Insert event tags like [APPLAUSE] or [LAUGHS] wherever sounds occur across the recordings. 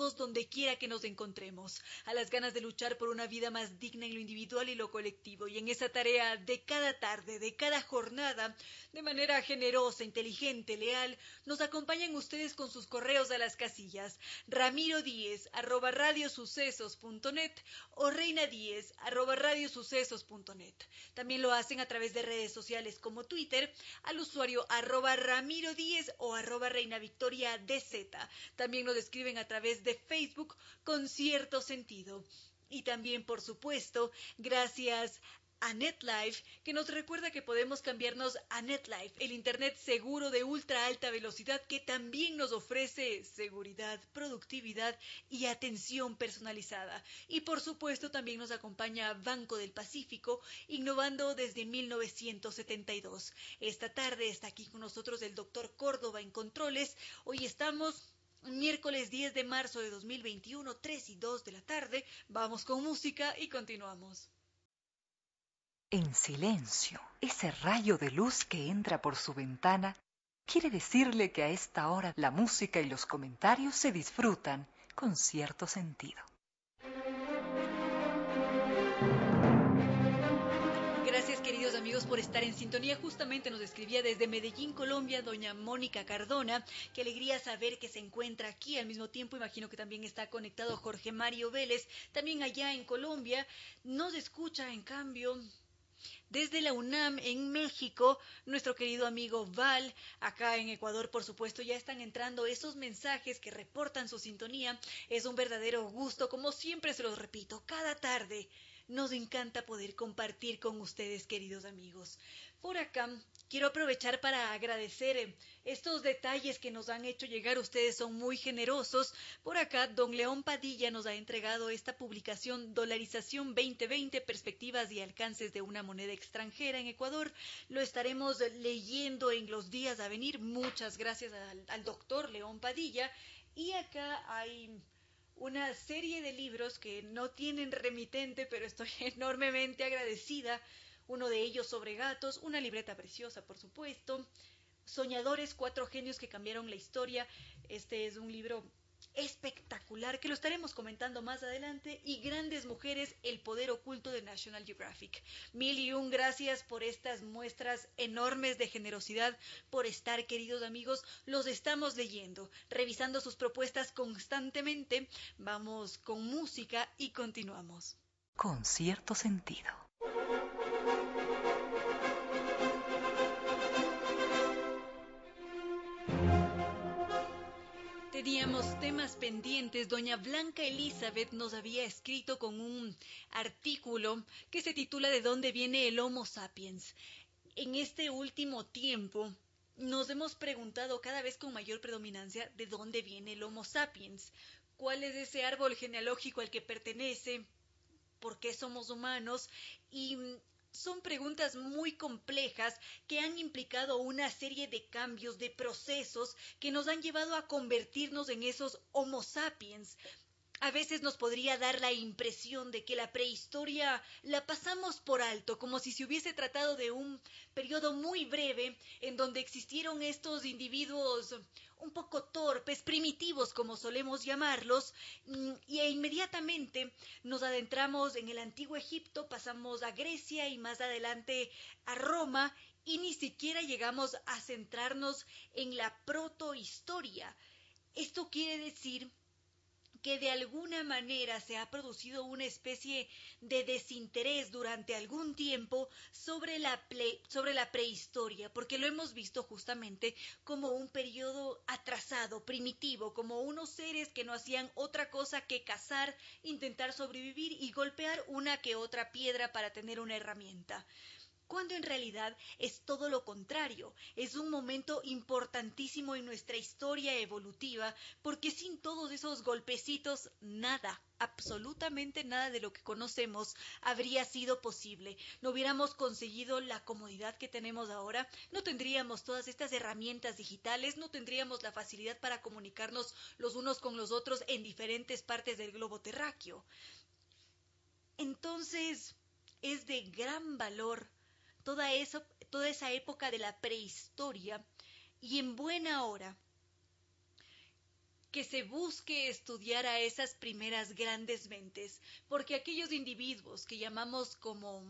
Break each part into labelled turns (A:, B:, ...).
A: donde quiera que nos encontremos, a las ganas de luchar por una vida más digna en lo individual y lo colectivo. Y en esa tarea de cada tarde, de cada jornada, de manera generosa, inteligente, leal, nos acompañan ustedes con sus correos a las casillas ramiro díez arroba radiosucesos.net o reina díez arroba radiosucesos.net. También lo hacen a través de redes sociales como Twitter al usuario arroba ramiro díez o arroba reina victoria dz. También nos escriben a través de Facebook con cierto sentido. Y también, por supuesto, gracias a NetLife, que nos recuerda que podemos cambiarnos a NetLife, el Internet seguro de ultra alta velocidad que también nos ofrece seguridad, productividad y atención personalizada. Y por supuesto también nos acompaña Banco del Pacífico, innovando desde 1972. Esta tarde está aquí con nosotros el doctor Córdoba en Controles. Hoy estamos miércoles 10 de marzo de 2021, 3 y 2 de la tarde. Vamos con música y continuamos.
B: En silencio, ese rayo de luz que entra por su ventana quiere decirle que a esta hora la música y los comentarios se disfrutan con cierto sentido.
A: Estar en sintonía. Justamente nos escribía desde Medellín, Colombia, doña Mónica Cardona. Qué alegría saber que se encuentra aquí. Al mismo tiempo imagino que también está conectado Jorge Mario Vélez, también allá en Colombia. Nos escucha en cambio desde la UNAM en México, nuestro querido amigo Val, acá en Ecuador, por supuesto, ya están entrando esos mensajes que reportan su sintonía. Es un verdadero gusto, como siempre se los repito, cada tarde nos encanta poder compartir con ustedes, queridos amigos. Por acá quiero aprovechar para agradecer eh, estos detalles que nos han hecho llegar. Ustedes son muy generosos. Por acá, don León Padilla nos ha entregado esta publicación Dolarización 2020, Perspectivas y Alcances de una moneda extranjera en Ecuador. Lo estaremos leyendo en los días a venir. Muchas gracias al, al doctor León Padilla. Y acá hay una serie de libros que no tienen remitente, pero estoy [LAUGHS] enormemente agradecida. Uno de ellos sobre gatos, una libreta preciosa, por supuesto. Soñadores, cuatro genios que cambiaron la historia. Este es un libro espectacular que lo estaremos comentando más adelante y Grandes Mujeres, el poder oculto de National Geographic. Mil y un gracias por estas muestras enormes de generosidad, por estar queridos amigos, los estamos leyendo, revisando sus propuestas constantemente. Vamos con música y continuamos.
B: Con cierto sentido.
A: Teníamos temas pendientes. Doña Blanca Elizabeth nos había escrito con un artículo que se titula ¿De dónde viene el Homo sapiens? En este último tiempo nos hemos preguntado cada vez con mayor predominancia de dónde viene el Homo sapiens, cuál es ese árbol genealógico al que pertenece, por qué somos humanos y son preguntas muy complejas que han implicado una serie de cambios, de procesos que nos han llevado a convertirnos en esos Homo sapiens. A veces nos podría dar la impresión de que la prehistoria la pasamos por alto, como si se hubiese tratado de un periodo muy breve en donde existieron estos individuos un poco torpes, primitivos, como solemos llamarlos, mm, y inmediatamente nos adentramos en el antiguo Egipto, pasamos a Grecia y más adelante a Roma, y ni siquiera llegamos a centrarnos en la protohistoria. Esto quiere decir que de alguna manera se ha producido una especie de desinterés durante algún tiempo sobre la, sobre la prehistoria, porque lo hemos visto justamente como un periodo atrasado, primitivo, como unos seres que no hacían otra cosa que cazar, intentar sobrevivir y golpear una que otra piedra para tener una herramienta cuando en realidad es todo lo contrario, es un momento importantísimo en nuestra historia evolutiva, porque sin todos esos golpecitos, nada, absolutamente nada de lo que conocemos habría sido posible. No hubiéramos conseguido la comodidad que tenemos ahora, no tendríamos todas estas herramientas digitales, no tendríamos la facilidad para comunicarnos los unos con los otros en diferentes partes del globo terráqueo. Entonces, es de gran valor toda, eso, toda esa época de la prehistoria y en buena hora que se busque estudiar a esas primeras grandes mentes, porque aquellos individuos que llamamos como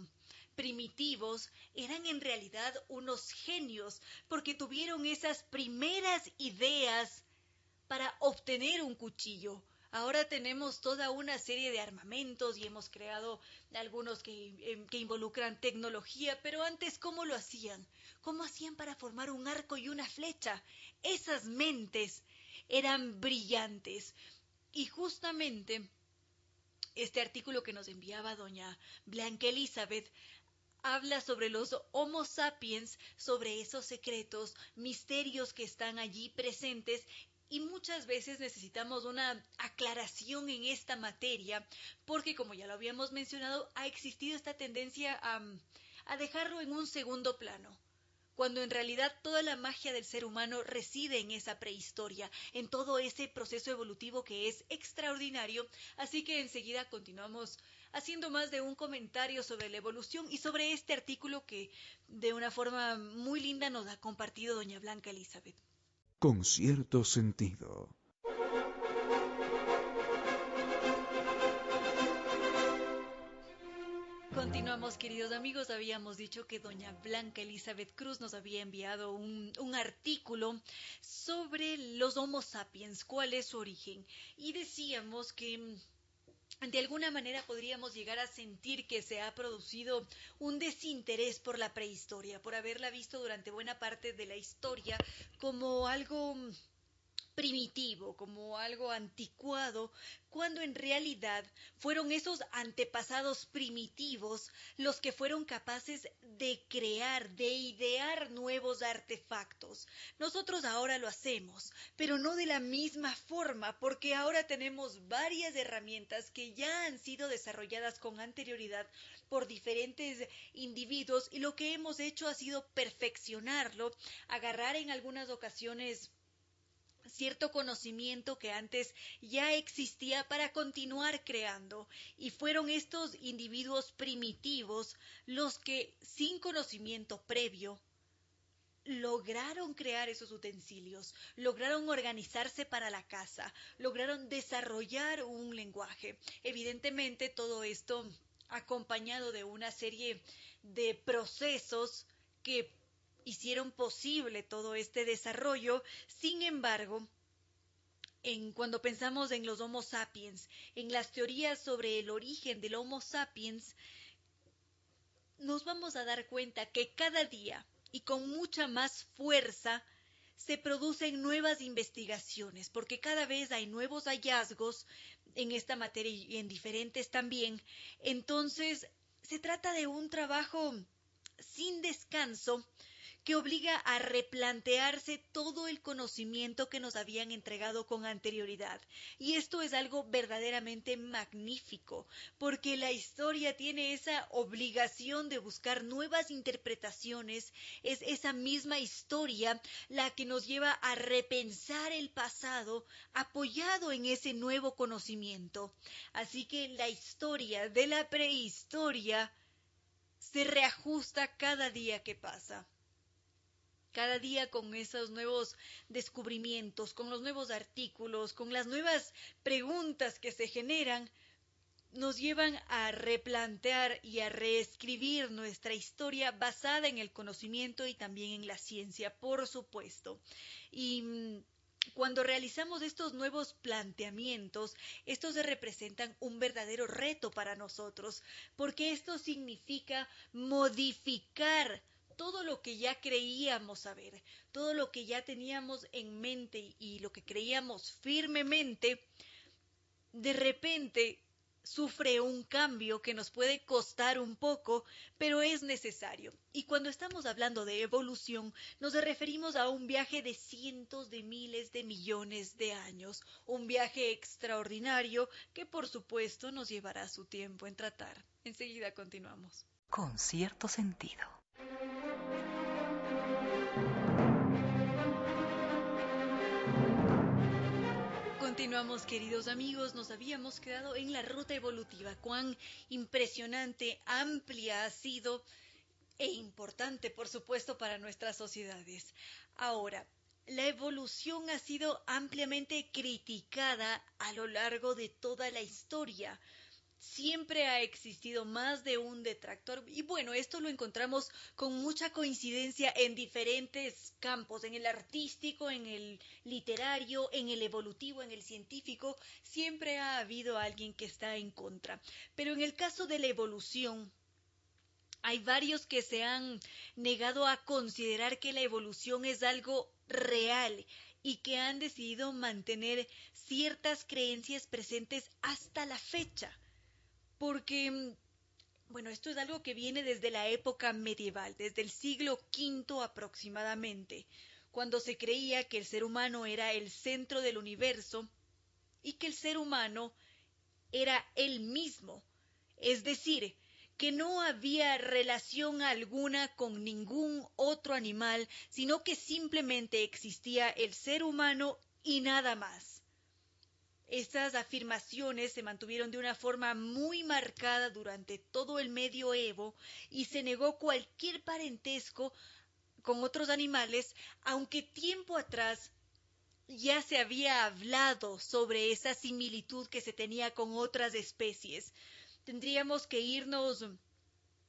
A: primitivos eran en realidad unos genios, porque tuvieron esas primeras ideas para obtener un cuchillo, Ahora tenemos toda una serie de armamentos y hemos creado algunos em, que, involucran tecnología, pero antes, ¿cómo lo hacían? ¿Cómo hacían para formar un arco y una flecha? Esas mentes eran brillantes. Y justamente este artículo que nos enviaba doña Blanca Elizabeth habla sobre los Homo sapiens, sobre esos secretos, misterios que están allí presentes y muchas veces necesitamos una aclaración en esta materia porque, como ya lo habíamos mencionado, ha existido esta tendencia a, dejarlo en un segundo plano cuando en realidad toda la magia del ser humano reside en esa prehistoria, en todo ese proceso evolutivo que es extraordinario. Así que enseguida continuamos haciendo más de un comentario sobre la evolución y sobre este artículo que de una forma muy linda nos ha compartido doña Blanca Elizabeth
C: con cierto sentido.
A: Continuamos, queridos amigos. Habíamos dicho que doña Blanca Elizabeth Cruz nos había enviado un, artículo sobre los Homo sapiens, cuál es su origen. Y decíamos que de alguna manera podríamos llegar a sentir que se ha producido un desinterés por la prehistoria, por haberla visto durante buena parte de la historia como algo primitivo, como algo anticuado, cuando en realidad fueron esos antepasados primitivos los que fueron capaces de crear, de idear nuevos artefactos. Nosotros ahora lo hacemos, pero no de la misma forma, porque ahora tenemos varias herramientas que ya han sido desarrolladas con anterioridad por diferentes individuos y lo que hemos hecho ha sido perfeccionarlo, agarrar en algunas ocasiones cierto conocimiento que antes ya existía para continuar creando y fueron estos individuos primitivos los que sin conocimiento previo lograron crear esos utensilios, lograron organizarse para la casa, lograron desarrollar un lenguaje. Evidentemente todo esto acompañado de una serie de procesos que hicieron posible todo este desarrollo. Sin embargo, en, cuando pensamos en los Homo sapiens, en las teorías sobre el origen del Homo sapiens, nos vamos a dar cuenta que cada día y con mucha más fuerza se producen nuevas investigaciones, porque cada vez hay nuevos hallazgos en esta materia y en diferentes también. Entonces, se trata de un trabajo sin descanso que obliga a replantearse todo el conocimiento que nos habían entregado con anterioridad. Y esto es algo verdaderamente magnífico, porque la historia tiene esa obligación de buscar nuevas interpretaciones, es esa misma historia la que nos lleva a repensar el pasado apoyado en ese nuevo conocimiento. Así que la historia de la prehistoria se reajusta cada día que pasa. Cada día con esos nuevos descubrimientos, con los nuevos artículos, con las nuevas preguntas que se generan, nos llevan a replantear y a reescribir nuestra historia basada en el conocimiento y también en la ciencia, por supuesto. Y mm, cuando realizamos estos nuevos planteamientos, estos representan un verdadero reto para nosotros, porque esto significa modificar todo lo que ya creíamos saber, todo lo que ya teníamos en mente y lo que creíamos firmemente, de repente sufre un cambio que nos puede costar un poco, pero es necesario. Y cuando estamos hablando de evolución, nos referimos a un viaje de cientos de miles de millones de años, un viaje extraordinario que por supuesto nos llevará su tiempo en tratar. Enseguida continuamos.
B: Con cierto sentido.
A: Continuamos, queridos amigos, nos habíamos quedado en la ruta evolutiva. Cuán impresionante, amplia ha sido e importante, por supuesto, para nuestras sociedades. Ahora, la evolución ha sido ampliamente criticada a lo largo de toda la historia siempre ha existido más de un detractor. Y bueno, esto lo encontramos con mucha coincidencia en diferentes campos, en el artístico, en el literario, en el evolutivo, en el científico, siempre ha habido alguien que está en contra. Pero en el caso de la evolución, hay varios que se han negado a considerar que la evolución es algo real y que han decidido mantener ciertas creencias presentes hasta la fecha porque, mm, bueno, esto es algo que viene desde la época medieval, desde el siglo V aproximadamente, cuando se creía que el ser humano era el centro del universo y que el ser humano era él mismo, es decir, que no había relación alguna con ningún otro animal, sino que simplemente existía el ser humano y nada más. Estas afirmaciones se mantuvieron de una forma muy marcada durante todo el medioevo y se negó cualquier parentesco con otros animales, aunque tiempo atrás ya se había hablado sobre esa similitud que se tenía con otras especies. Tendríamos que irnos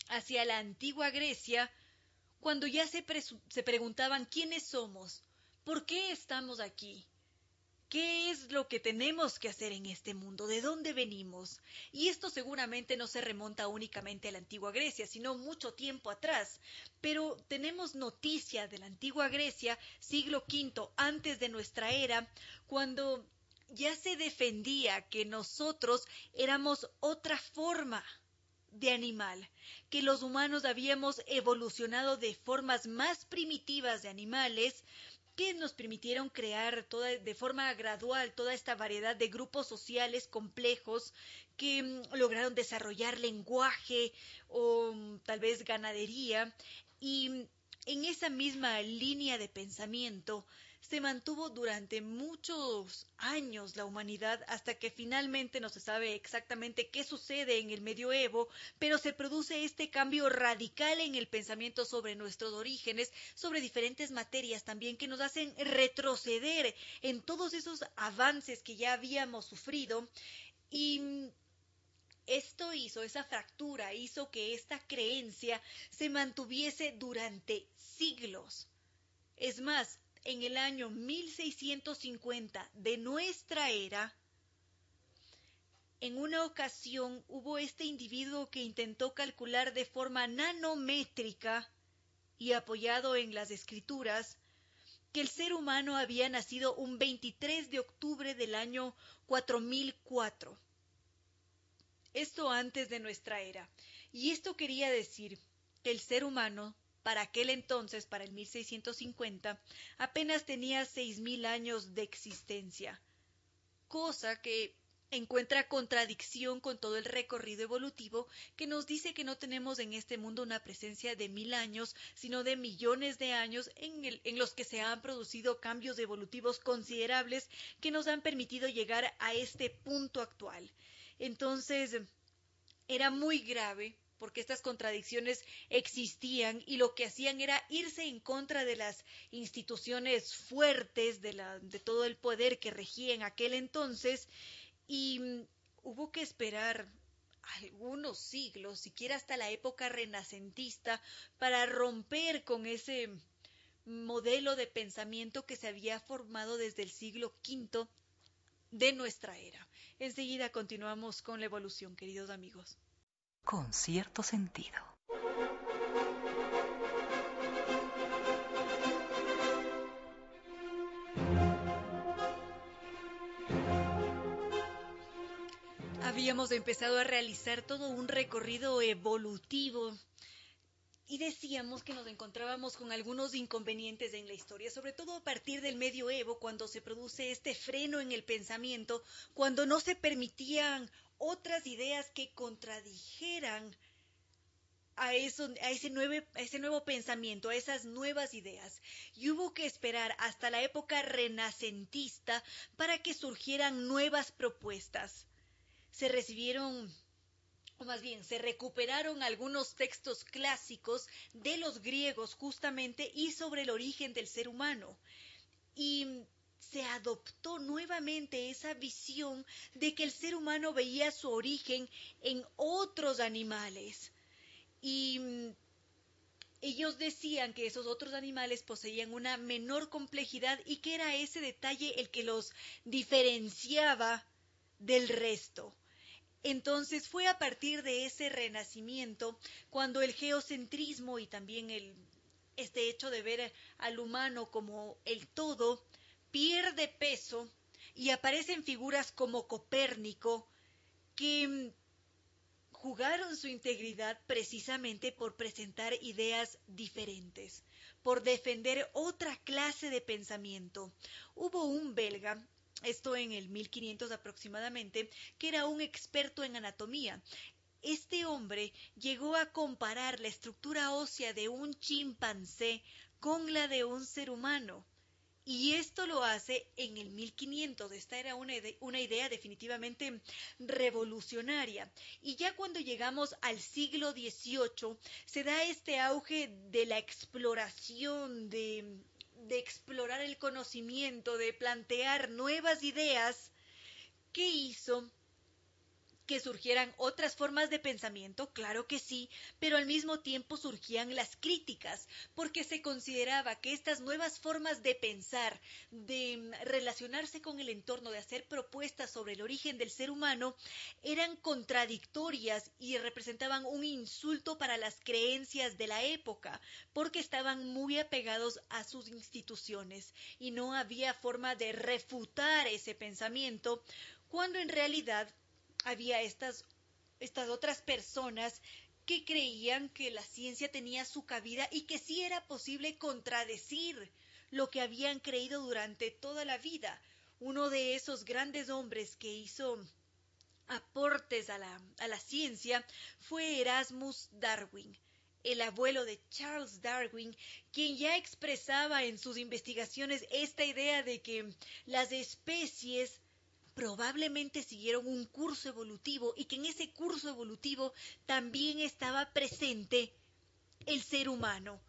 A: hacia la antigua Grecia, cuando ya se, se preguntaban quiénes somos, por qué estamos aquí, ¿Qué es lo que tenemos que hacer en este mundo? ¿De dónde venimos? Y esto seguramente no se remonta únicamente a la antigua Grecia, sino mucho tiempo atrás. Pero tenemos noticia de la antigua Grecia, siglo V antes de nuestra era, cuando ya se defendía que nosotros éramos otra forma de animal, que los humanos habíamos evolucionado de formas más primitivas de animales, nos permitieron crear toda, de forma gradual toda esta variedad de grupos sociales complejos que mm, lograron desarrollar lenguaje o mm, tal vez ganadería. Y mm, en esa misma línea de pensamiento se mantuvo durante muchos años la humanidad hasta que finalmente no se sabe exactamente qué sucede en el medioevo, pero se produce este cambio radical en el pensamiento sobre nuestros orígenes, sobre diferentes materias también que nos hacen retroceder en todos esos avances que ya habíamos sufrido y esto hizo, esa fractura hizo que esta creencia se mantuviese durante siglos. Es más, en el año 1650 de nuestra era, en una ocasión hubo este individuo que intentó calcular de forma nanométrica y apoyado en las escrituras que el ser humano había nacido un 23 de octubre del año 4004. Esto antes de nuestra era. Y esto quería decir que el ser humano para aquel entonces, para el 1650, apenas tenía 6.000 años de existencia, cosa que encuentra contradicción con todo el recorrido evolutivo que nos dice que no tenemos en este mundo una presencia de mil años, sino de millones de años en, en, los que se han producido cambios evolutivos considerables que nos han permitido llegar a este punto actual. Entonces, era muy grave porque estas contradicciones existían y lo que hacían era irse en contra de las instituciones fuertes de, la, de todo el poder que regía en aquel entonces y mm, hubo que esperar algunos siglos, siquiera hasta la época renacentista, para romper con ese modelo de pensamiento que se había formado desde el siglo V de nuestra era. Enseguida continuamos con la evolución, queridos amigos
B: con cierto sentido.
A: Habíamos empezado a realizar todo un recorrido evolutivo y decíamos que nos encontrábamos con algunos inconvenientes en la historia, sobre todo a partir del medioevo, cuando se produce este freno en el pensamiento, cuando no se permitían otras ideas que contradijeran a, ese a ese nuevo pensamiento, a esas nuevas ideas. Y hubo que esperar hasta la época renacentista para que surgieran nuevas propuestas. Se recibieron o más bien se recuperaron algunos textos clásicos de los griegos justamente y sobre el origen del ser humano. Y se adoptó nuevamente esa visión de que el ser humano veía su origen en otros animales. Y mm, ellos decían que esos otros animales poseían una menor complejidad y que era ese detalle el que los diferenciaba del resto. Entonces fue a partir de ese renacimiento cuando el geocentrismo y también el, este hecho de ver al humano como el todo pierde peso y aparecen figuras como Copérnico que mm, jugaron su integridad precisamente por presentar ideas diferentes, por defender otra clase de pensamiento. Hubo un belga, esto en el 1500 aproximadamente, que era un experto en anatomía. Este hombre llegó a comparar la estructura ósea de un chimpancé con la de un ser humano y esto lo hace en el 1500. Esta era una, idea definitivamente revolucionaria. Y ya cuando llegamos al siglo XVIII, se da este auge de la exploración, de, de explorar el conocimiento, de plantear nuevas ideas, que hizo que surgieran otras formas de pensamiento, claro que sí, pero al mismo tiempo surgían las críticas, porque se consideraba que estas nuevas formas de pensar, de relacionarse con el entorno, de hacer propuestas sobre el origen del ser humano, eran contradictorias y representaban un insulto para las creencias de la época, porque estaban muy apegados a sus instituciones y no había forma de refutar ese pensamiento, cuando en realidad había estas, otras personas que creían que la ciencia tenía su cabida y que sí era posible contradecir lo que habían creído durante toda la vida. Uno de esos grandes hombres que hizo aportes a la, a la ciencia fue Erasmus Darwin, el abuelo de Charles Darwin, quien ya expresaba en sus investigaciones esta idea de que las especies probablemente siguieron un curso evolutivo y que en ese curso evolutivo también estaba presente el ser humano.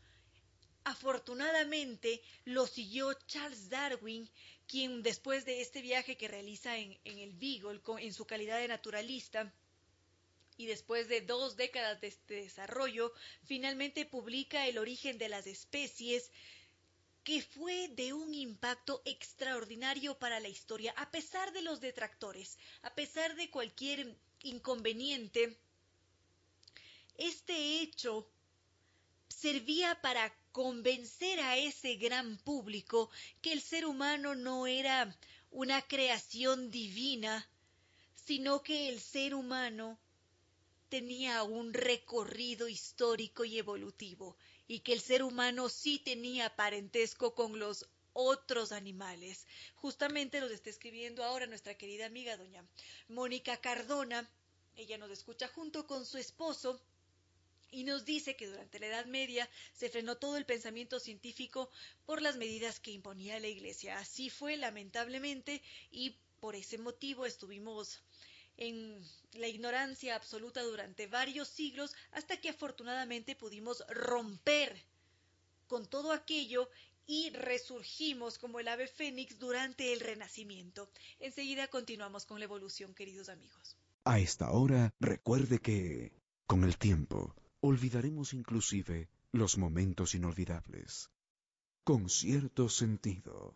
A: Afortunadamente lo siguió Charles Darwin, quien después de este viaje que realiza en, el Beagle en su calidad de naturalista, y después de dos décadas de este desarrollo, finalmente publica El origen de las especies, que fue de un impacto extraordinario para la historia, a pesar de los detractores, a pesar de cualquier inconveniente. Este hecho servía para convencer a ese gran público que el ser humano no era una creación divina, sino que el ser humano tenía un recorrido histórico y evolutivo y que el ser humano sí tenía parentesco con los otros animales. Justamente nos está escribiendo ahora nuestra querida amiga doña Mónica Cardona. Ella nos escucha junto con su esposo y nos dice que durante la Edad Media se frenó todo el pensamiento científico por las medidas que imponía la Iglesia. Así fue, lamentablemente, y por ese motivo estuvimos en la ignorancia absoluta durante varios siglos hasta que afortunadamente pudimos romper con todo aquello y resurgimos como el ave fénix durante el renacimiento. Enseguida continuamos con la evolución, queridos amigos.
C: A esta hora, recuerde que, con el tiempo, olvidaremos inclusive los momentos inolvidables. Con cierto sentido.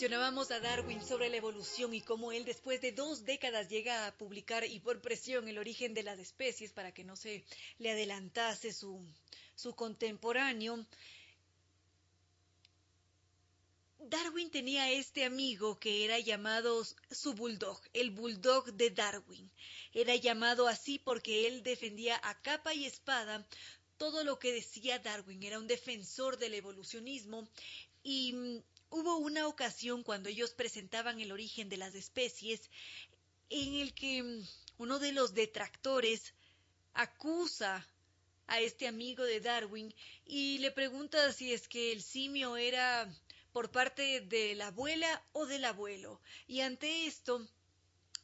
A: Mencionábamos a Darwin sobre la evolución y cómo él después de dos décadas llega a publicar y por presión el origen de las especies para que no se le adelantase su, su contemporáneo. Darwin tenía este amigo que era llamado su bulldog, el bulldog de Darwin. Era llamado así porque él defendía a capa y espada todo lo que decía Darwin. Era un defensor del evolucionismo y Hubo una ocasión cuando ellos presentaban el origen de las especies en el que mm, uno de los detractores acusa a este amigo de Darwin y le pregunta si es que el simio era por parte de la abuela o del abuelo. Y ante esto,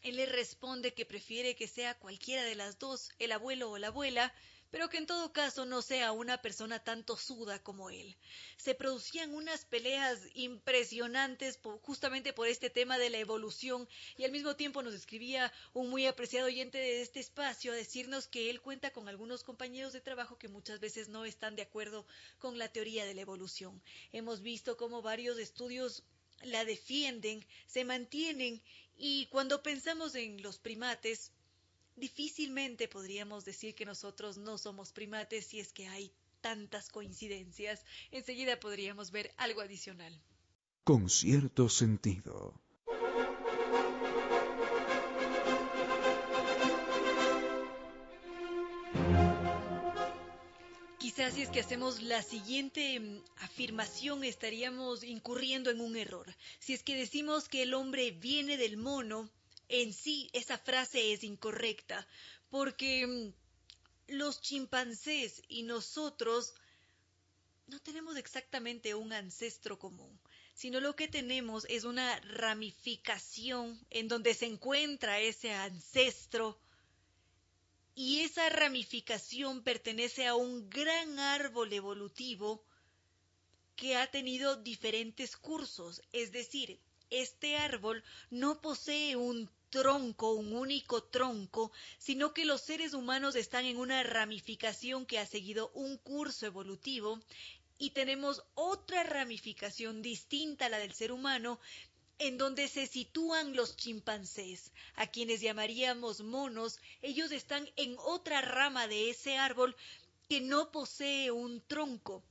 A: él le responde que prefiere que sea cualquiera de las dos, el abuelo o la abuela, pero que en todo caso no sea una persona tan tosuda como él. Se producían unas peleas impresionantes justamente por este tema de la evolución y al mismo tiempo nos escribía un muy apreciado oyente de este espacio a decirnos que él cuenta con algunos compañeros de trabajo que muchas veces no están de acuerdo con la teoría de la evolución. Hemos visto cómo varios estudios la defienden, se mantienen y cuando pensamos en los primates, difícilmente podríamos decir que nosotros no somos primates si es que hay tantas coincidencias. Enseguida podríamos ver algo adicional.
C: Con cierto sentido.
A: Quizás si es que hacemos la siguiente mm, afirmación estaríamos incurriendo en un error. Si es que decimos que el hombre viene del mono, en sí esa frase es incorrecta, porque mm, los chimpancés y nosotros no tenemos exactamente un ancestro común, sino lo que tenemos es una ramificación en donde se encuentra ese ancestro y esa ramificación pertenece a un gran árbol evolutivo que ha tenido diferentes cursos, es decir, este árbol no posee un tronco, un único tronco, sino que los seres humanos están en una ramificación que ha seguido un curso evolutivo y tenemos otra ramificación distinta a la del ser humano en donde se sitúan los chimpancés, a quienes llamaríamos monos, ellos están en otra rama de ese árbol que no posee un tronco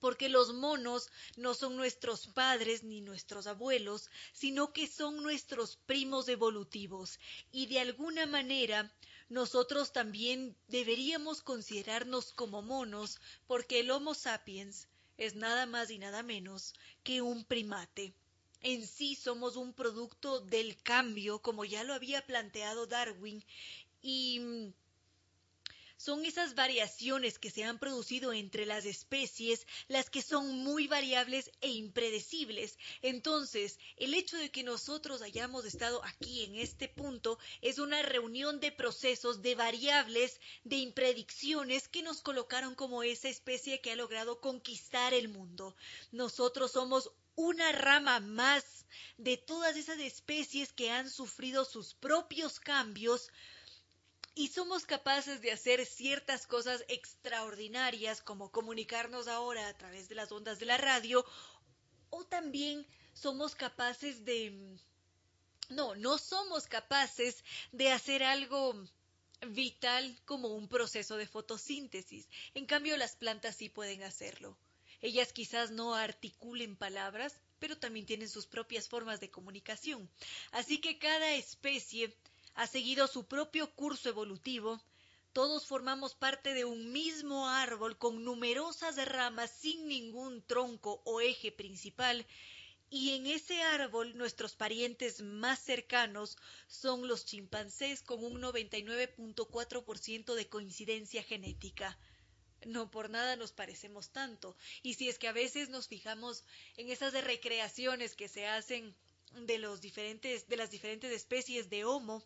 A: porque los monos no son nuestros padres ni nuestros abuelos, sino que son nuestros primos evolutivos, y de alguna manera nosotros también deberíamos considerarnos como monos, porque el Homo sapiens es nada más y nada menos que un primate. En sí somos un producto del cambio, como ya lo había planteado Darwin, y son esas variaciones que se han producido entre las especies las que son muy variables e impredecibles. Entonces, el hecho de que nosotros hayamos estado aquí en este punto es una reunión de procesos, de variables, de impredicciones que nos colocaron como esa especie que ha logrado conquistar el mundo. Nosotros somos una rama más de todas esas especies que han sufrido sus propios cambios, y somos capaces de hacer ciertas cosas extraordinarias como comunicarnos ahora a través de las ondas de la radio o también somos capaces de... No, no somos capaces de hacer algo vital como un proceso de fotosíntesis. En cambio, las plantas sí pueden hacerlo. Ellas quizás no articulen palabras, pero también tienen sus propias formas de comunicación. Así que cada especie ha seguido su propio curso evolutivo, todos formamos parte de un mismo árbol con numerosas ramas sin ningún tronco o eje principal, y en ese árbol nuestros parientes más cercanos son los chimpancés con un 99.4% de coincidencia genética. No por nada nos parecemos tanto. Y si es que a veces nos fijamos en esas recreaciones que se hacen de los diferentes de las diferentes especies de Homo,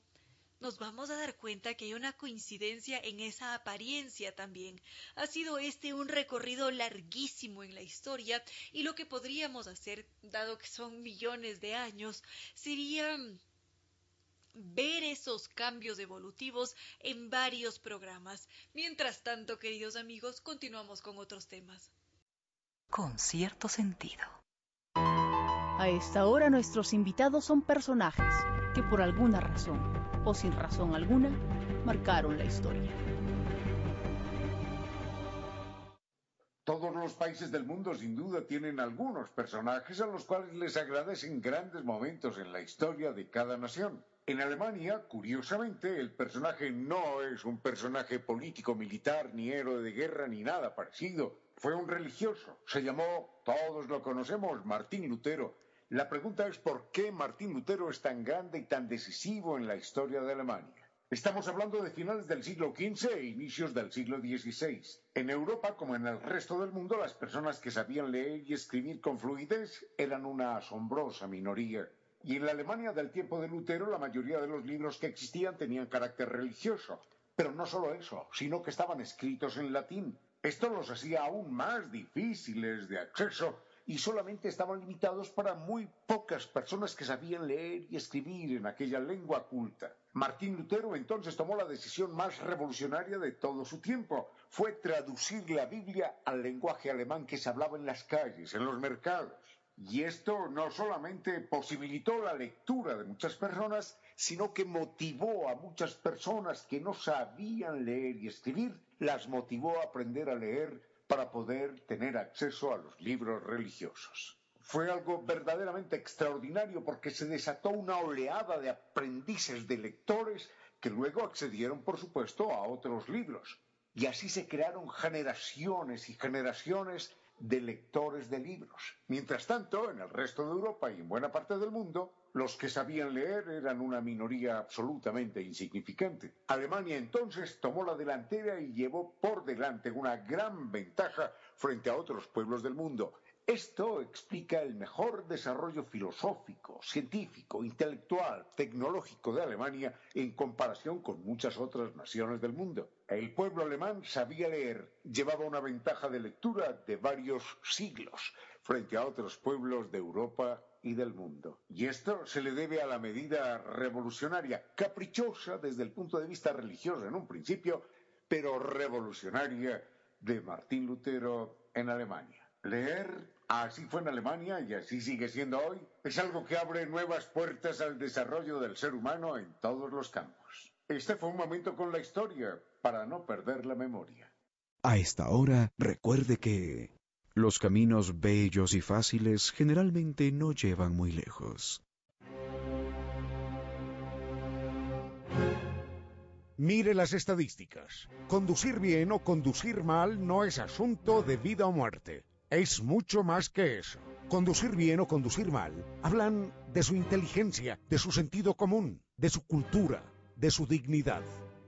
A: nos vamos a dar cuenta que hay una coincidencia en esa apariencia también. Ha sido este un recorrido larguísimo en la historia y lo que podríamos hacer, dado que son millones de años, sería ver esos cambios evolutivos en varios programas. Mientras tanto, queridos amigos, continuamos con otros temas.
B: Con cierto sentido.
D: A esta hora nuestros invitados son personajes que por alguna razón o sin razón alguna marcaron la historia.
E: Todos los países del mundo sin duda tienen algunos personajes a los cuales les agradecen grandes momentos en la historia de cada nación. En Alemania, curiosamente, el personaje no es un personaje político, militar, ni héroe de guerra, ni nada parecido. Fue un religioso. Se llamó, todos lo conocemos, Martín Lutero. La pregunta es por qué Martín Lutero es tan grande y tan decisivo en la historia de Alemania. Estamos hablando de finales del siglo XV e inicios del siglo XVI. En Europa, como en el resto del mundo, las personas que sabían leer y escribir con fluidez eran una asombrosa minoría. Y en la Alemania del tiempo de Lutero, la mayoría de los libros que existían tenían carácter religioso. Pero no solo eso, sino que estaban escritos en latín. Esto los hacía aún más difíciles de acceso y solamente estaban limitados para muy pocas personas que sabían leer y escribir en aquella lengua culta. Martín Lutero entonces tomó la decisión más revolucionaria de todo su tiempo. Fue traducir la Biblia al lenguaje alemán que se hablaba en las calles, en los mercados. Y esto no solamente posibilitó la lectura de muchas personas, sino que motivó a muchas personas que no sabían leer y escribir, las motivó a aprender a leer para poder tener acceso a los libros religiosos. Fue algo verdaderamente extraordinario porque se desató una oleada de aprendices de lectores que luego accedieron, por supuesto, a otros libros. Y así se crearon generaciones y generaciones de lectores de libros. Mientras tanto, en el resto de Europa y en buena parte del mundo, los que sabían leer eran una minoría absolutamente insignificante. Alemania entonces tomó la delantera y llevó por delante una gran ventaja frente a otros pueblos del mundo. Esto explica el mejor desarrollo filosófico, científico, intelectual, tecnológico de Alemania en comparación con muchas otras naciones del mundo. El pueblo alemán sabía leer, llevaba una ventaja de lectura de varios siglos frente a otros pueblos de Europa y del mundo. Y esto se le debe a la medida revolucionaria, caprichosa desde el punto de vista religioso en un principio, pero revolucionaria de Martín Lutero en Alemania. Leer Así fue en Alemania y así sigue siendo hoy. Es algo que abre nuevas puertas al desarrollo del ser humano en todos los campos. Este fue un momento con la historia para no perder la memoria.
C: A esta hora, recuerde que los caminos bellos y fáciles generalmente no llevan muy lejos.
F: Mire las estadísticas. Conducir bien o conducir mal no es asunto de vida o muerte es mucho más que eso. Conducir bien o conducir mal hablan de su inteligencia, de su sentido común, de su cultura, de su dignidad.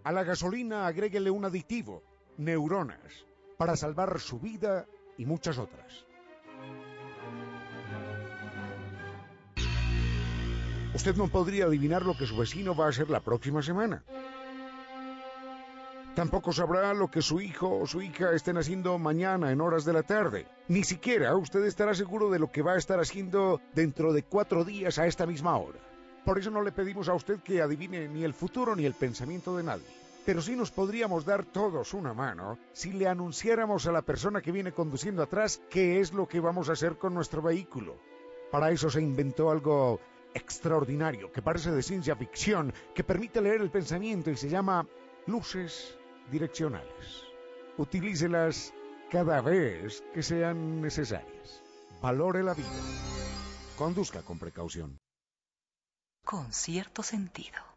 F: A la gasolina agréguele un aditivo, neuronas, para salvar su vida y muchas otras. Usted no podría adivinar lo que su vecino va a hacer la próxima semana. Tampoco sabrá lo que su hijo o su hija estén haciendo mañana en horas de la tarde. Ni siquiera usted estará seguro de lo que va a estar haciendo dentro de cuatro días a esta misma hora. Por eso no le pedimos a usted que adivine ni el futuro ni el pensamiento de nadie. Pero sí nos podríamos dar todos una mano si le anunciáramos a la persona que viene conduciendo atrás qué es lo que vamos a hacer con nuestro vehículo. Para eso se inventó algo extraordinario, que parece de ciencia ficción, que permite leer el pensamiento y se llama luces direccionales. Utilícelas
E: cada vez que sean necesarias. Valore la vida. Conduzca con precaución.
B: Con cierto sentido.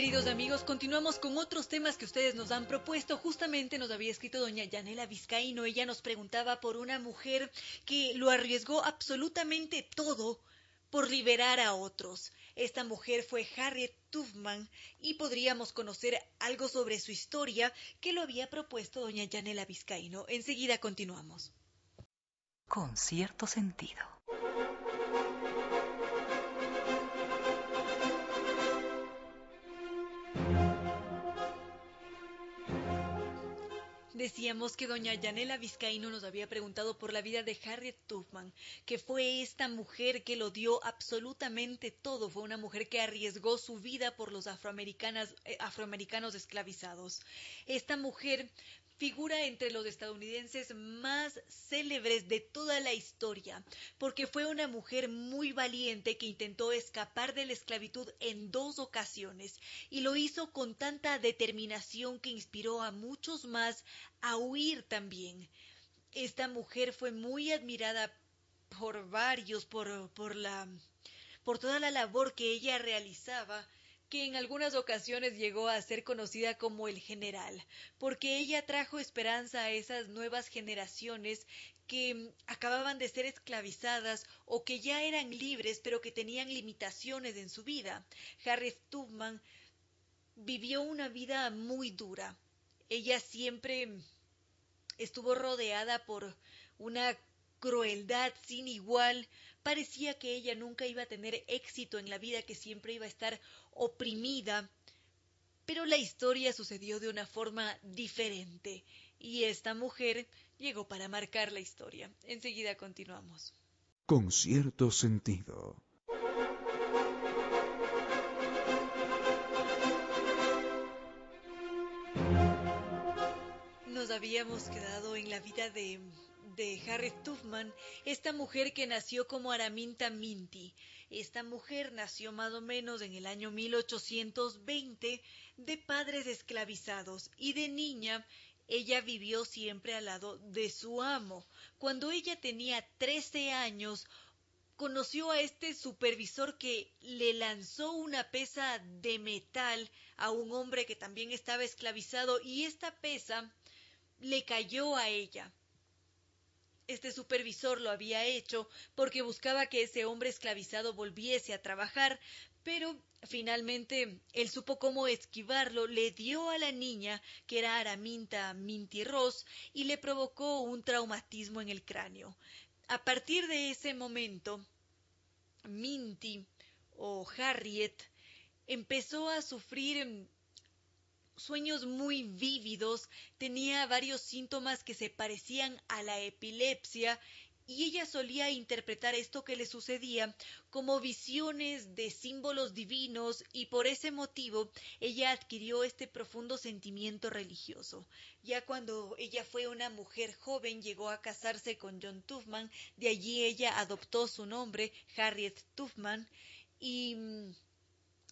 A: Queridos amigos, continuamos con otros temas que ustedes nos han propuesto. Justamente nos había escrito doña Yanela Vizcaíno. Ella nos preguntaba por una mujer que lo arriesgó absolutamente todo por liberar a otros. Esta mujer fue Harriet Tubman y podríamos conocer algo sobre su historia que lo había propuesto doña Yanela Vizcaíno. Enseguida continuamos.
B: Con cierto sentido.
A: Decíamos que doña Yanela Vizcaíno nos había preguntado por la vida de Harriet Tubman, que fue esta mujer que lo dio absolutamente todo, fue una mujer que arriesgó su vida por los eh, afroamericanos esclavizados. Esta mujer figura entre los estadounidenses más célebres de toda la historia, porque fue una mujer muy valiente que intentó escapar de la esclavitud en dos ocasiones y lo hizo con tanta determinación que inspiró a muchos más a huir también. Esta mujer fue muy admirada por varios, por, por la por toda la labor que ella realizaba que en algunas ocasiones llegó a ser conocida como el general, porque ella trajo esperanza a esas nuevas generaciones que acababan de ser esclavizadas o que ya eran libres pero que tenían limitaciones en su vida. Harriet Tubman vivió una vida muy dura. Ella siempre estuvo rodeada por una crueldad sin igual, parecía que ella nunca iba a tener éxito en la vida, que siempre iba a estar oprimida. Pero la historia sucedió de una forma diferente y esta mujer llegó para marcar la historia. Enseguida continuamos.
C: Con cierto sentido.
A: Nos habíamos quedado en la vida de de Harriet Tubman, esta mujer que nació como Araminta Minty. Esta mujer nació más o menos en el año 1820 de padres esclavizados y de niña ella vivió siempre al lado de su amo. Cuando ella tenía 13 años, conoció a este supervisor que le lanzó una pesa de metal a un hombre que también estaba esclavizado y esta pesa le cayó a ella. Este supervisor lo había hecho porque buscaba que ese hombre esclavizado volviese a trabajar, pero finalmente él supo cómo esquivarlo, le dio a la niña, que era Araminta Minty Ross, y le provocó un traumatismo en el cráneo. A partir de ese momento, Minty o Harriet empezó a sufrir sueños muy vívidos, tenía varios síntomas que se parecían a la epilepsia y ella solía interpretar esto que le sucedía como visiones de símbolos divinos y por ese motivo ella adquirió este profundo sentimiento religioso. Ya cuando ella fue una mujer joven llegó a casarse con John Tufman, de allí ella adoptó su nombre, Harriet Tufman, y mm,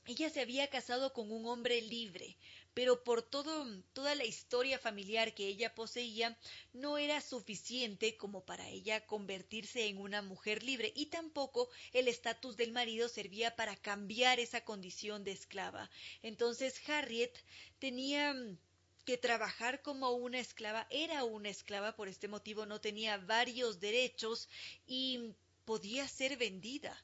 A: ella se había casado con un hombre libre, pero por todo, toda la historia familiar que ella poseía, no era suficiente como para ella convertirse en una mujer libre y tampoco el estatus del marido servía para cambiar esa condición de esclava. Entonces Harriet tenía que trabajar como una esclava, era una esclava, por este motivo no tenía varios derechos y podía ser vendida.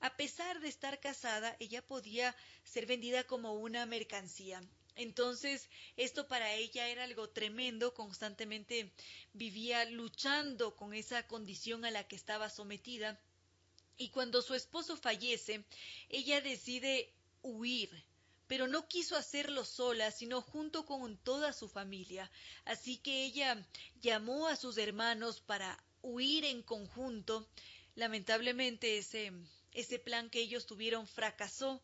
A: A pesar de estar casada, ella podía ser vendida como una mercancía. Entonces, esto para ella era algo tremendo, constantemente vivía luchando con esa condición a la que estaba sometida. Y cuando su esposo fallece, ella decide huir, pero no quiso hacerlo sola, sino junto con toda su familia. Así que ella llamó a sus hermanos para huir en conjunto. Lamentablemente ese, ese plan que ellos tuvieron fracasó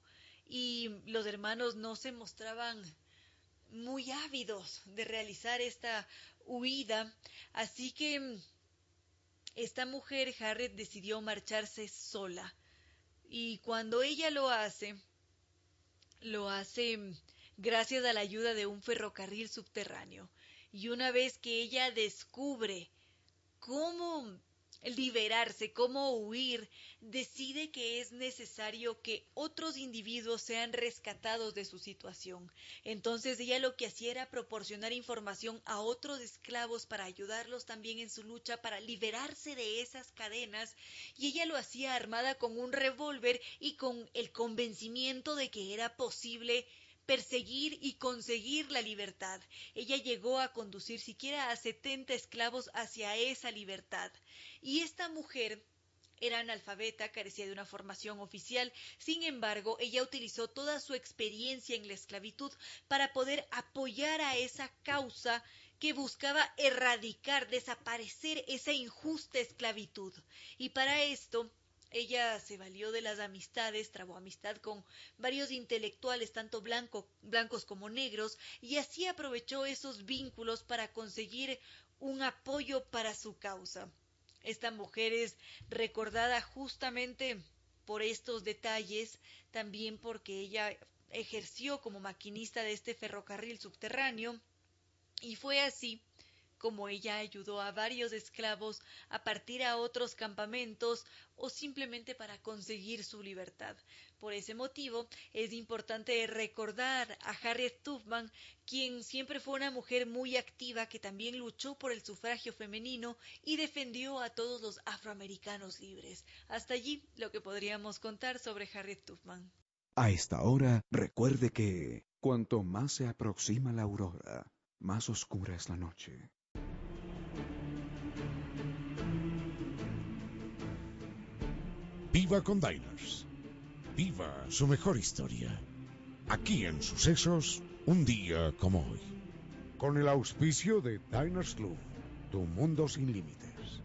A: y los hermanos no se mostraban muy ávidos de realizar esta huida, así que mm, esta mujer, Harriet, decidió marcharse sola. Y cuando ella lo hace, lo hace mm, gracias a la ayuda de un ferrocarril subterráneo. Y una vez que ella descubre cómo liberarse, cómo huir, decide que es necesario que otros individuos sean rescatados de su situación. Entonces ella lo que hacía era proporcionar información a otros esclavos para ayudarlos también en su lucha para liberarse de esas cadenas y ella lo hacía armada con un revólver y con el convencimiento de que era posible perseguir y conseguir la libertad. Ella llegó a conducir siquiera a setenta esclavos hacia esa libertad. Y esta mujer era analfabeta, carecía de una formación oficial, sin embargo, ella utilizó toda su experiencia en la esclavitud para poder apoyar a esa causa que buscaba erradicar, desaparecer esa injusta esclavitud. Y para esto, ella se valió de las amistades, trabó amistad con varios intelectuales, tanto blancos como negros, y así aprovechó esos vínculos para conseguir un apoyo para su causa. Esta mujer es recordada justamente por estos detalles, también porque ella ejerció como maquinista de este ferrocarril subterráneo, y fue así como ella ayudó a varios esclavos a partir a otros campamentos o simplemente para conseguir su libertad. Por ese motivo es importante recordar a Harriet Tubman, quien siempre fue una mujer muy activa que también luchó por el sufragio femenino y defendió a todos los afroamericanos libres. Hasta allí lo que podríamos contar sobre Harriet Tubman.
C: A esta hora, recuerde que cuanto más se aproxima la aurora, más oscura es la noche.
E: Viva con Diners. Viva su mejor historia. Aquí en Sucesos, un día como hoy. Con el auspicio de Diners Club, tu mundo sin límites.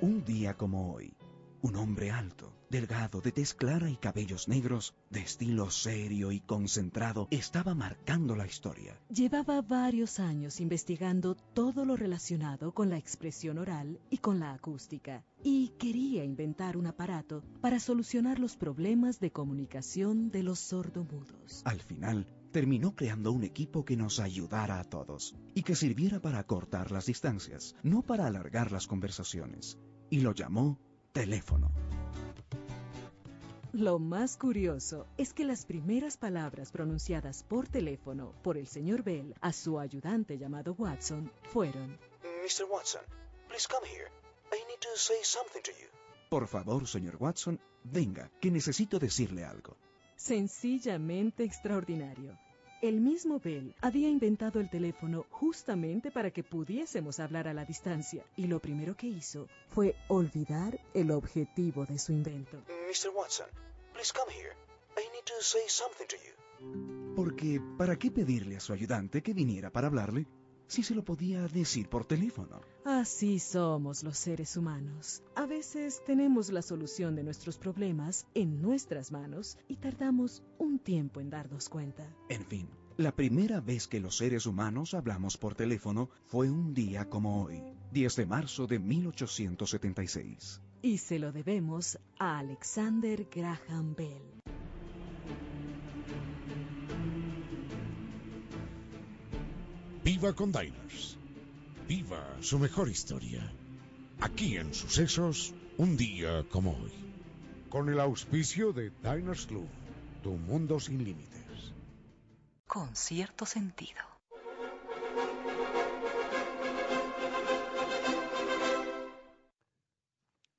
C: Un día como hoy, un hombre alto, delgado, de tez clara y cabellos negros, de estilo serio y concentrado, estaba marcando la historia.
G: Llevaba varios años investigando todo lo relacionado con la expresión oral y con la acústica, y quería inventar un aparato para solucionar los problemas de comunicación de los sordomudos.
C: Al final, terminó creando un equipo que nos ayudara a todos y que sirviera para acortar las distancias, no para alargar las conversaciones. Y lo llamó teléfono.
G: Lo más curioso es que las primeras palabras pronunciadas por teléfono por el señor Bell a su ayudante llamado Watson fueron:
H: Mr. Watson, please come here. I need to say something to you.
C: Por favor, señor Watson, venga, que necesito decirle algo.
G: Sencillamente extraordinario. El mismo Bell había inventado el teléfono justamente para que pudiésemos hablar a la distancia y lo primero que hizo fue olvidar el objetivo de su invento.
H: Mr. Watson, please come here. I need to say something to you.
C: Porque, ¿para qué pedirle a su ayudante que viniera para hablarle si se lo podía decir por teléfono?
G: Así somos los seres humanos. A veces tenemos la solución de nuestros problemas en nuestras manos y tardamos un tiempo en darnos cuenta.
C: En fin, la primera vez que los seres humanos hablamos por teléfono fue un día como hoy, 10 de marzo de 1876.
G: Y se lo debemos a Alexander Graham Bell.
E: Viva con Diners. Viva su mejor historia. Aquí en Sucesos, un día como hoy. Con el auspicio de Diners Club, tu mundo sin límites.
B: Con cierto sentido.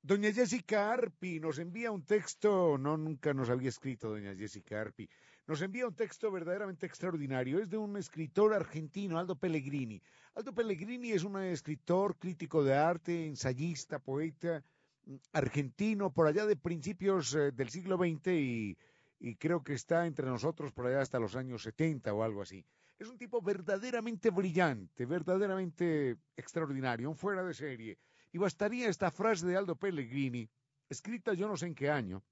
E: Doña Jessica Arpi nos envía un texto, no nunca nos había escrito doña Jessica Arpi, nos envía un texto verdaderamente extraordinario. Es de un escritor argentino, Aldo Pellegrini. Aldo Pellegrini es un escritor, crítico de arte, ensayista, poeta mm, argentino, por allá de principios eh, del siglo XX y, y creo que está entre nosotros por allá hasta los años 70 o algo así. Es un tipo verdaderamente brillante, verdaderamente extraordinario, un fuera de serie. Y bastaría esta frase de Aldo Pellegrini, escrita yo no sé en qué año,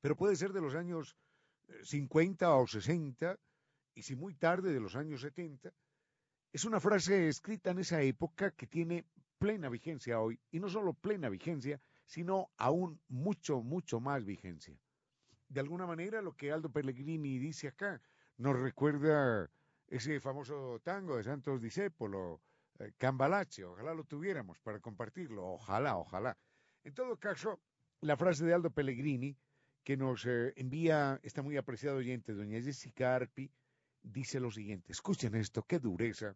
E: pero puede ser de los años 50 o 60 y si muy tarde de los años 70, es una frase escrita en esa época que tiene plena vigencia hoy, y no solo plena vigencia, sino aún mucho, mucho más vigencia. De alguna manera, lo que Aldo Pellegrini dice acá nos recuerda ese famoso tango de Santos Discépolo, eh, Cambalache, ojalá lo tuviéramos para compartirlo, ojalá, ojalá. En todo caso, la frase de Aldo Pellegrini, que nos eh, envía esta muy apreciada oyente, doña Jessica Arpi, dice lo siguiente, escuchen esto, qué dureza.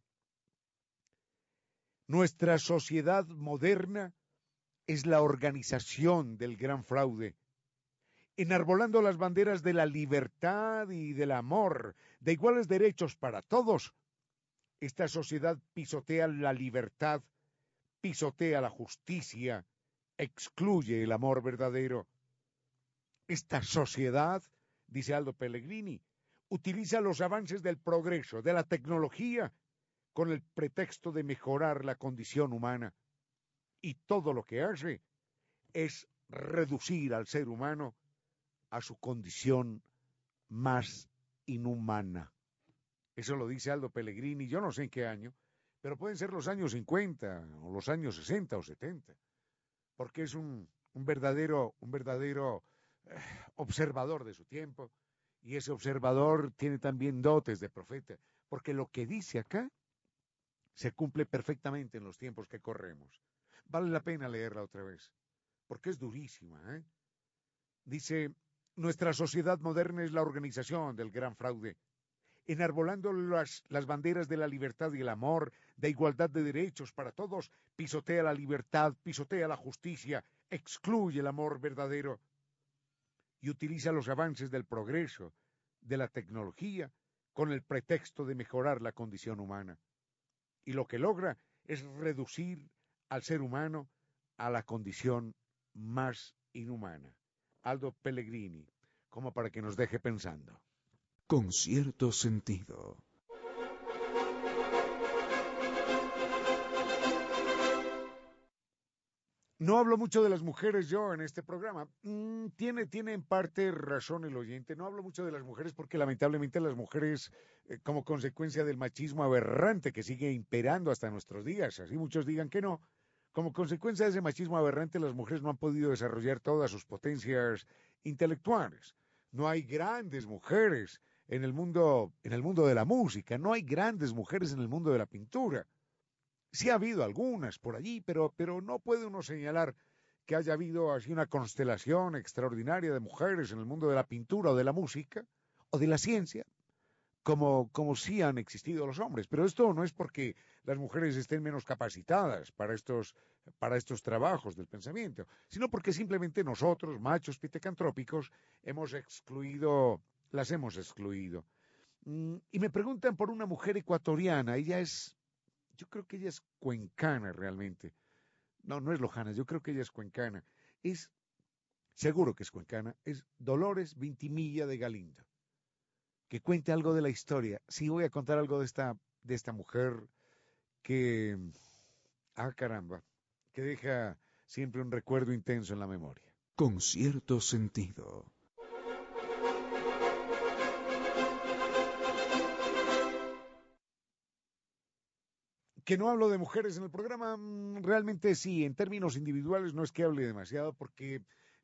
E: Nuestra sociedad moderna es la organización del gran fraude, enarbolando las banderas de la libertad y del amor, de iguales derechos para todos. Esta sociedad pisotea la libertad, pisotea la justicia, excluye el amor verdadero. Esta sociedad, dice Aldo Pellegrini, utiliza los avances del progreso, de la tecnología, con el pretexto de mejorar la condición humana. Y todo lo que hace es reducir al ser humano a su condición más inhumana. Eso lo dice Aldo Pellegrini, yo no sé en qué año, pero pueden ser los años 50 o los años 60 o 70, porque es un, un verdadero, un verdadero observador de su tiempo, y ese observador tiene también dotes de profeta, porque lo que dice acá se cumple perfectamente en los tiempos que corremos. Vale la pena leerla otra vez, porque es durísima. ¿eh? Dice, nuestra sociedad moderna es la organización del gran fraude, enarbolando las, las banderas de la libertad y el amor, de igualdad de derechos para todos, pisotea la libertad, pisotea la justicia, excluye el amor verdadero y utiliza los avances del progreso, de la tecnología, con el pretexto de mejorar la condición humana. Y lo que logra es reducir al ser humano a la condición más inhumana. Aldo Pellegrini, como para que nos deje pensando.
C: Con cierto sentido.
E: No hablo mucho de las mujeres yo en este programa. Mm, tiene, tiene en parte razón el oyente. No hablo mucho de las mujeres porque lamentablemente las mujeres, eh, como consecuencia del machismo aberrante que sigue imperando hasta nuestros días, así muchos digan que no, como consecuencia de ese machismo aberrante las mujeres no han podido desarrollar todas sus potencias intelectuales. No hay grandes mujeres en el mundo, en el mundo de la música, no hay grandes mujeres en el mundo de la pintura. Sí ha habido algunas por allí, pero, pero no puede uno señalar que haya habido así una constelación extraordinaria de mujeres en el mundo de la pintura o de la música o de la ciencia, como, como sí han existido los hombres. Pero esto no es porque las mujeres estén menos capacitadas para estos, para estos trabajos del pensamiento, sino porque simplemente nosotros, machos pitecantrópicos, hemos excluido, las hemos excluido. Mm, y me preguntan por una mujer ecuatoriana, ella es yo creo que ella es cuencana realmente. No, no es lojana, yo creo que ella es cuencana. Es, seguro que es cuencana, es Dolores Vintimilla de Galindo. Que cuente algo de la historia. Sí, voy a contar algo de esta, de esta mujer que, ah caramba, que deja siempre un recuerdo intenso en la memoria.
C: Con cierto sentido.
E: Que no hablo de mujeres en el programa, mm, realmente sí, en términos individuales no es que hable demasiado porque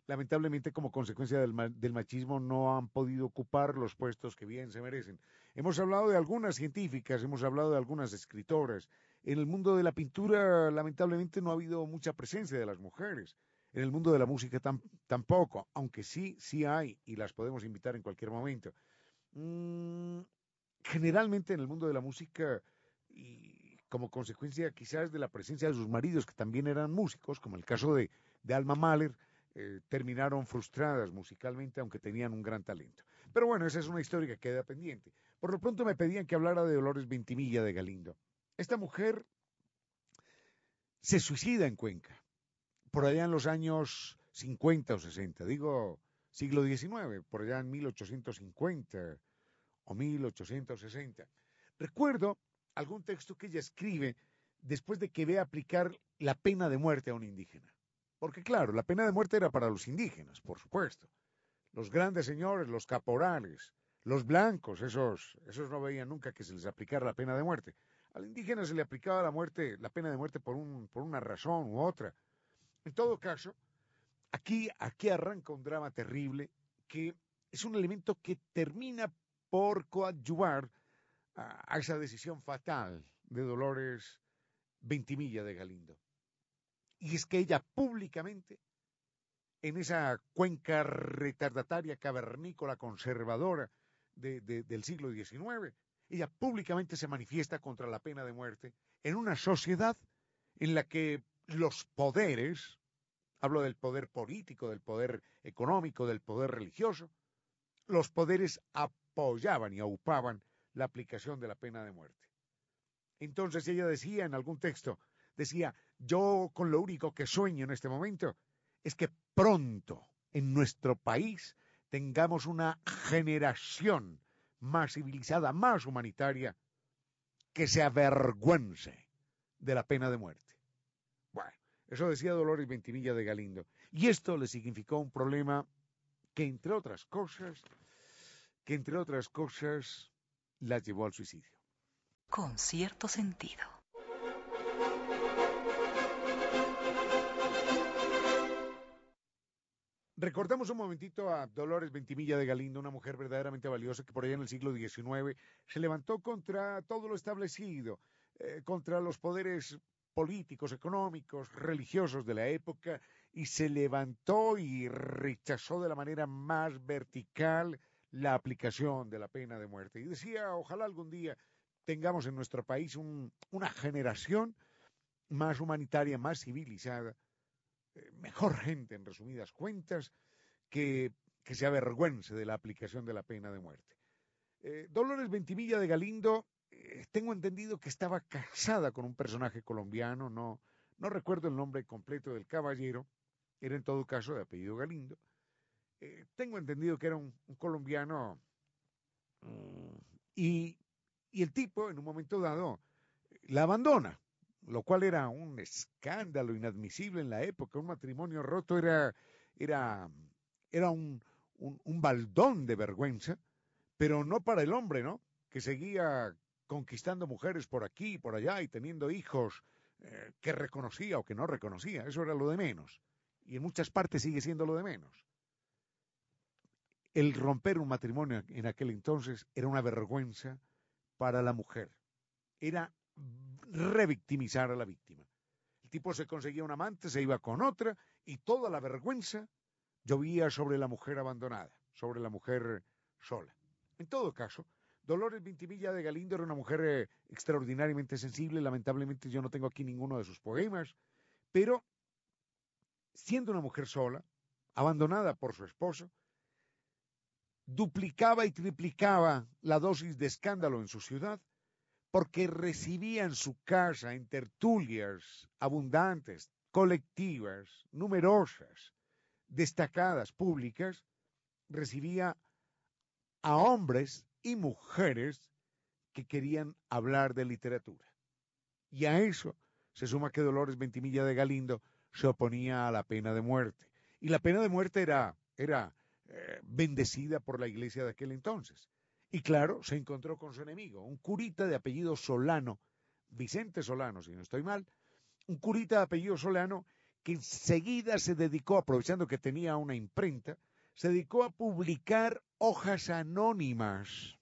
E: lamentablemente como consecuencia del, machismo no han podido ocupar los puestos que bien se merecen. Hemos hablado de algunas científicas, hemos hablado de algunas escritoras. En el mundo de la pintura lamentablemente no ha habido mucha presencia de las mujeres. En el mundo de la música tampoco, aunque sí, sí hay y las podemos invitar en cualquier momento. Mm, generalmente en el mundo de la música como consecuencia quizás de la presencia de sus maridos, que también eran músicos, como el caso de, Alma Mahler, eh, terminaron frustradas musicalmente, aunque tenían un gran talento. Pero bueno, esa es una historia que queda pendiente. Por lo pronto me pedían que hablara de Dolores Ventimilla de Galindo. Esta mujer se suicida en Cuenca, por allá en los años 50 o 60, digo siglo XIX, por allá en 1850 o 1860. Recuerdo algún texto que ella escribe después de que ve aplicar la pena de muerte a un indígena. Porque claro, la pena de muerte era para los indígenas, por supuesto. Los grandes señores, los caporales, Los blancos, esos, esos no veían nunca que se les aplicara la pena de muerte. Al indígena se le aplicaba la muerte, la pena de muerte por, un, por una razón u otra. En todo caso, aquí, aquí arranca un drama terrible que es un elemento que termina por coadyuvar a, esa decisión fatal de Dolores Ventimilla de Galindo. Y es que ella públicamente, en esa cuenca retardataria cavernícola conservadora del siglo XIX, ella públicamente se manifiesta contra la pena de muerte en una sociedad en la que los poderes, hablo del poder político, del poder económico, del poder religioso, los poderes apoyaban y aupaban la aplicación de la pena de muerte. Entonces ella decía en algún texto, decía, yo con lo único que sueño en este momento es que pronto en nuestro país tengamos una generación más civilizada, más humanitaria, que se avergüence de la pena de muerte. Bueno, eso decía Dolores Ventimilla de Galindo. Y esto le significó un problema que, entre otras cosas, que entre otras cosas, la llevó al suicidio.
B: Con cierto sentido.
E: Recordamos un momentito a Dolores Ventimilla de Galindo, una mujer verdaderamente valiosa que por allá en el siglo XIX se levantó contra todo lo establecido, eh, contra los poderes políticos, económicos, religiosos de la época, y se levantó y rechazó de la manera más vertical la aplicación de la pena de muerte. Y decía, ojalá algún día tengamos en nuestro país una generación más humanitaria, más civilizada, eh, mejor gente, en resumidas cuentas, que, que, se avergüence de la aplicación de la pena de muerte. Eh, Dolores Ventimilla de Galindo, eh, tengo entendido que estaba casada con un personaje colombiano, no, no recuerdo el nombre completo del caballero, era en todo caso de apellido Galindo. Tengo entendido que era un, colombiano mm, y, y el tipo en un momento dado la abandona lo cual era un escándalo inadmisible en la época. Un matrimonio roto era, era, era un, un, baldón de vergüenza, pero no para el hombre, ¿no? Que seguía conquistando mujeres por aquí y por allá y teniendo hijos eh, que reconocía o que no reconocía. Eso era lo de menos. Y en muchas partes sigue siendo lo de menos. El romper un matrimonio en aquel entonces era una vergüenza para la mujer. Era revictimizar a la víctima. El tipo se conseguía un amante, se iba con otra y toda la vergüenza llovía sobre la mujer abandonada, sobre la mujer sola. En todo caso, Dolores Vintimilla de Galindo era una mujer eh, extraordinariamente sensible, lamentablemente yo no tengo aquí ninguno de sus poemas, pero siendo una mujer sola, abandonada por su esposo, duplicaba y triplicaba la dosis de escándalo en su ciudad porque recibía en su casa, en tertulias abundantes, colectivas, numerosas, destacadas, públicas, recibía a hombres y mujeres que querían hablar de literatura. Y a eso se suma que Dolores Ventimilla de Galindo se oponía a la pena de muerte. Y la pena de muerte era, era eh, bendecida por la iglesia de aquel entonces. Y claro, se encontró con su enemigo, un curita de apellido Solano, Vicente Solano, si no estoy mal, un curita de apellido Solano que enseguida se dedicó, aprovechando que tenía una imprenta, se dedicó a publicar hojas anónimas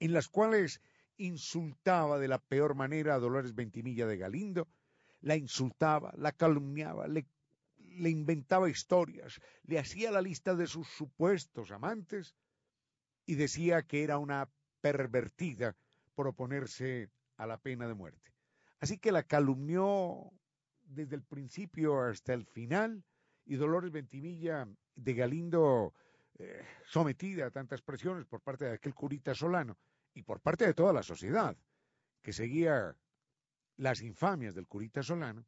E: en las cuales insultaba de la peor manera a Dolores Ventimilla de Galindo, la insultaba, la calumniaba, le, le inventaba historias, le hacía la lista de sus supuestos amantes y decía que era una pervertida por oponerse a la pena de muerte. Así que la calumnió desde el principio hasta el final y Dolores Ventimilla de Galindo eh, sometida a tantas presiones por parte de aquel curita solano y por parte de toda la sociedad que seguía las infamias del curita solano,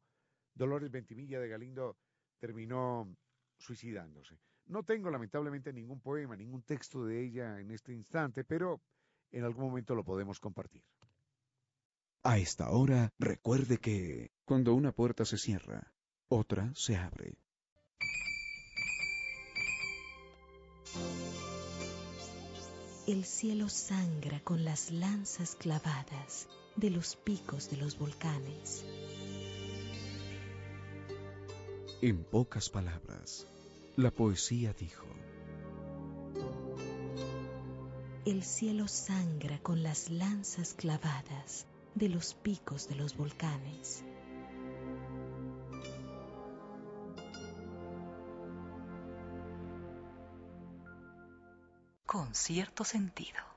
E: Dolores Ventimilla de Galindo terminó suicidándose. No tengo lamentablemente ningún poema, ningún texto de ella en este instante, pero en algún momento lo podemos compartir.
C: A esta hora, recuerde que cuando una puerta se cierra, otra se abre.
I: El cielo sangra con las lanzas clavadas de los picos de los volcanes.
C: En pocas palabras, la poesía dijo,
I: El cielo sangra con las lanzas clavadas de los picos de los volcanes.
B: Con cierto sentido.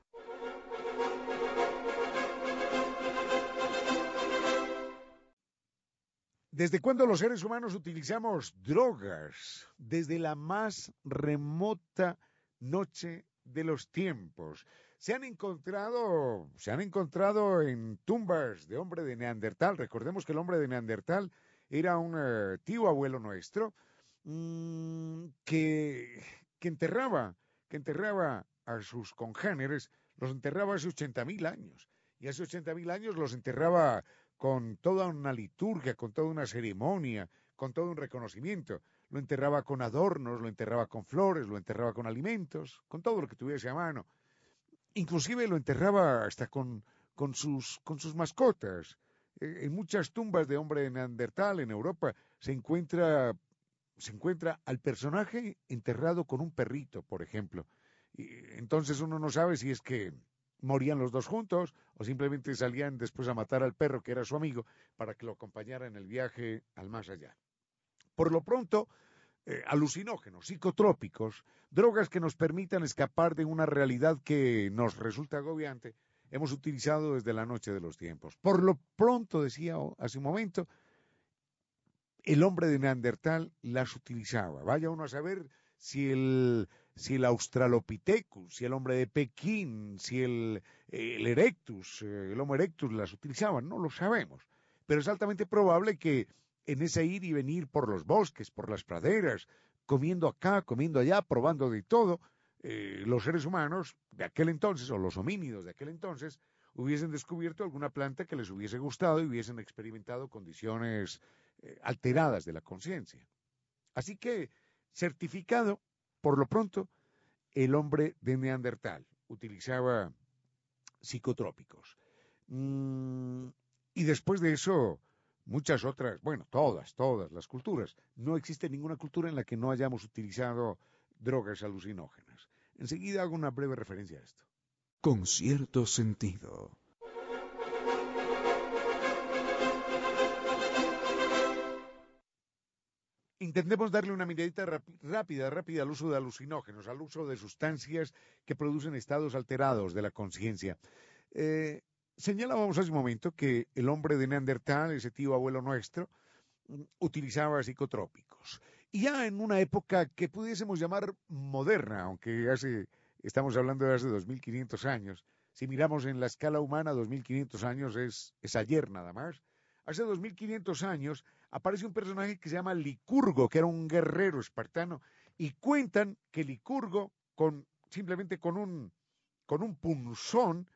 E: ¿Desde cuándo los seres humanos utilizamos drogas? Desde la más remota noche de los tiempos. Se han encontrado, se han encontrado en tumbas de hombre de Neandertal. Recordemos que el hombre de Neandertal era un eh, tío abuelo nuestro mm, que, que enterraba, que enterraba a sus congéneres, los enterraba hace 80.000 años. Y hace 80.000 años los enterraba con toda una liturgia, con toda una ceremonia, con todo un reconocimiento. Lo enterraba con adornos, lo enterraba con flores, lo enterraba con alimentos, con todo lo que tuviese a mano. Inclusive lo enterraba hasta con, con, sus, con sus mascotas. Eh, en muchas tumbas de hombre neandertal en Europa se encuentra, se encuentra al personaje enterrado con un perrito, por ejemplo. Entonces uno no sabe si es que morían los dos juntos o simplemente salían después a matar al perro que era su amigo para que lo acompañara en el viaje al más allá. Por lo pronto, eh, alucinógenos, psicotrópicos, drogas que nos permitan escapar de una realidad que nos resulta agobiante, hemos utilizado desde la noche de los tiempos. Por lo pronto, decía hace un momento, el hombre de Neandertal las utilizaba. Vaya uno a saber si el si el Australopithecus, si el hombre de Pekín, si el, Erectus, eh, el Homo erectus las utilizaban, no lo sabemos. Pero es altamente probable que en ese ir y venir por los bosques, por las praderas, comiendo acá, comiendo allá, probando de todo, eh, los seres humanos de aquel entonces, o los homínidos de aquel entonces, hubiesen descubierto alguna planta que les hubiese gustado y hubiesen experimentado condiciones eh, alteradas de la conciencia. Así que, certificado por lo pronto, el hombre de Neandertal utilizaba psicotrópicos. Mm, y después de eso, muchas otras, bueno, todas, todas las culturas. No existe ninguna cultura en la que no hayamos utilizado drogas alucinógenas. Enseguida hago una breve referencia a esto.
C: Con cierto sentido.
E: Intentemos darle una miradita rápida, rápida al uso de alucinógenos, al uso de sustancias que producen estados alterados de la conciencia. Eh, señalábamos hace un momento que el hombre de Neandertal, ese tío abuelo nuestro, utilizaba psicotrópicos. Y ya en una época que pudiésemos llamar moderna, aunque hace, estamos hablando de hace 2500 años, si miramos en la escala humana, 2500 años es ayer nada más. Hace 2500 años aparece un personaje que se llama Licurgo, que era un guerrero espartano, y cuentan que Licurgo, con, simplemente con un, con un punzón,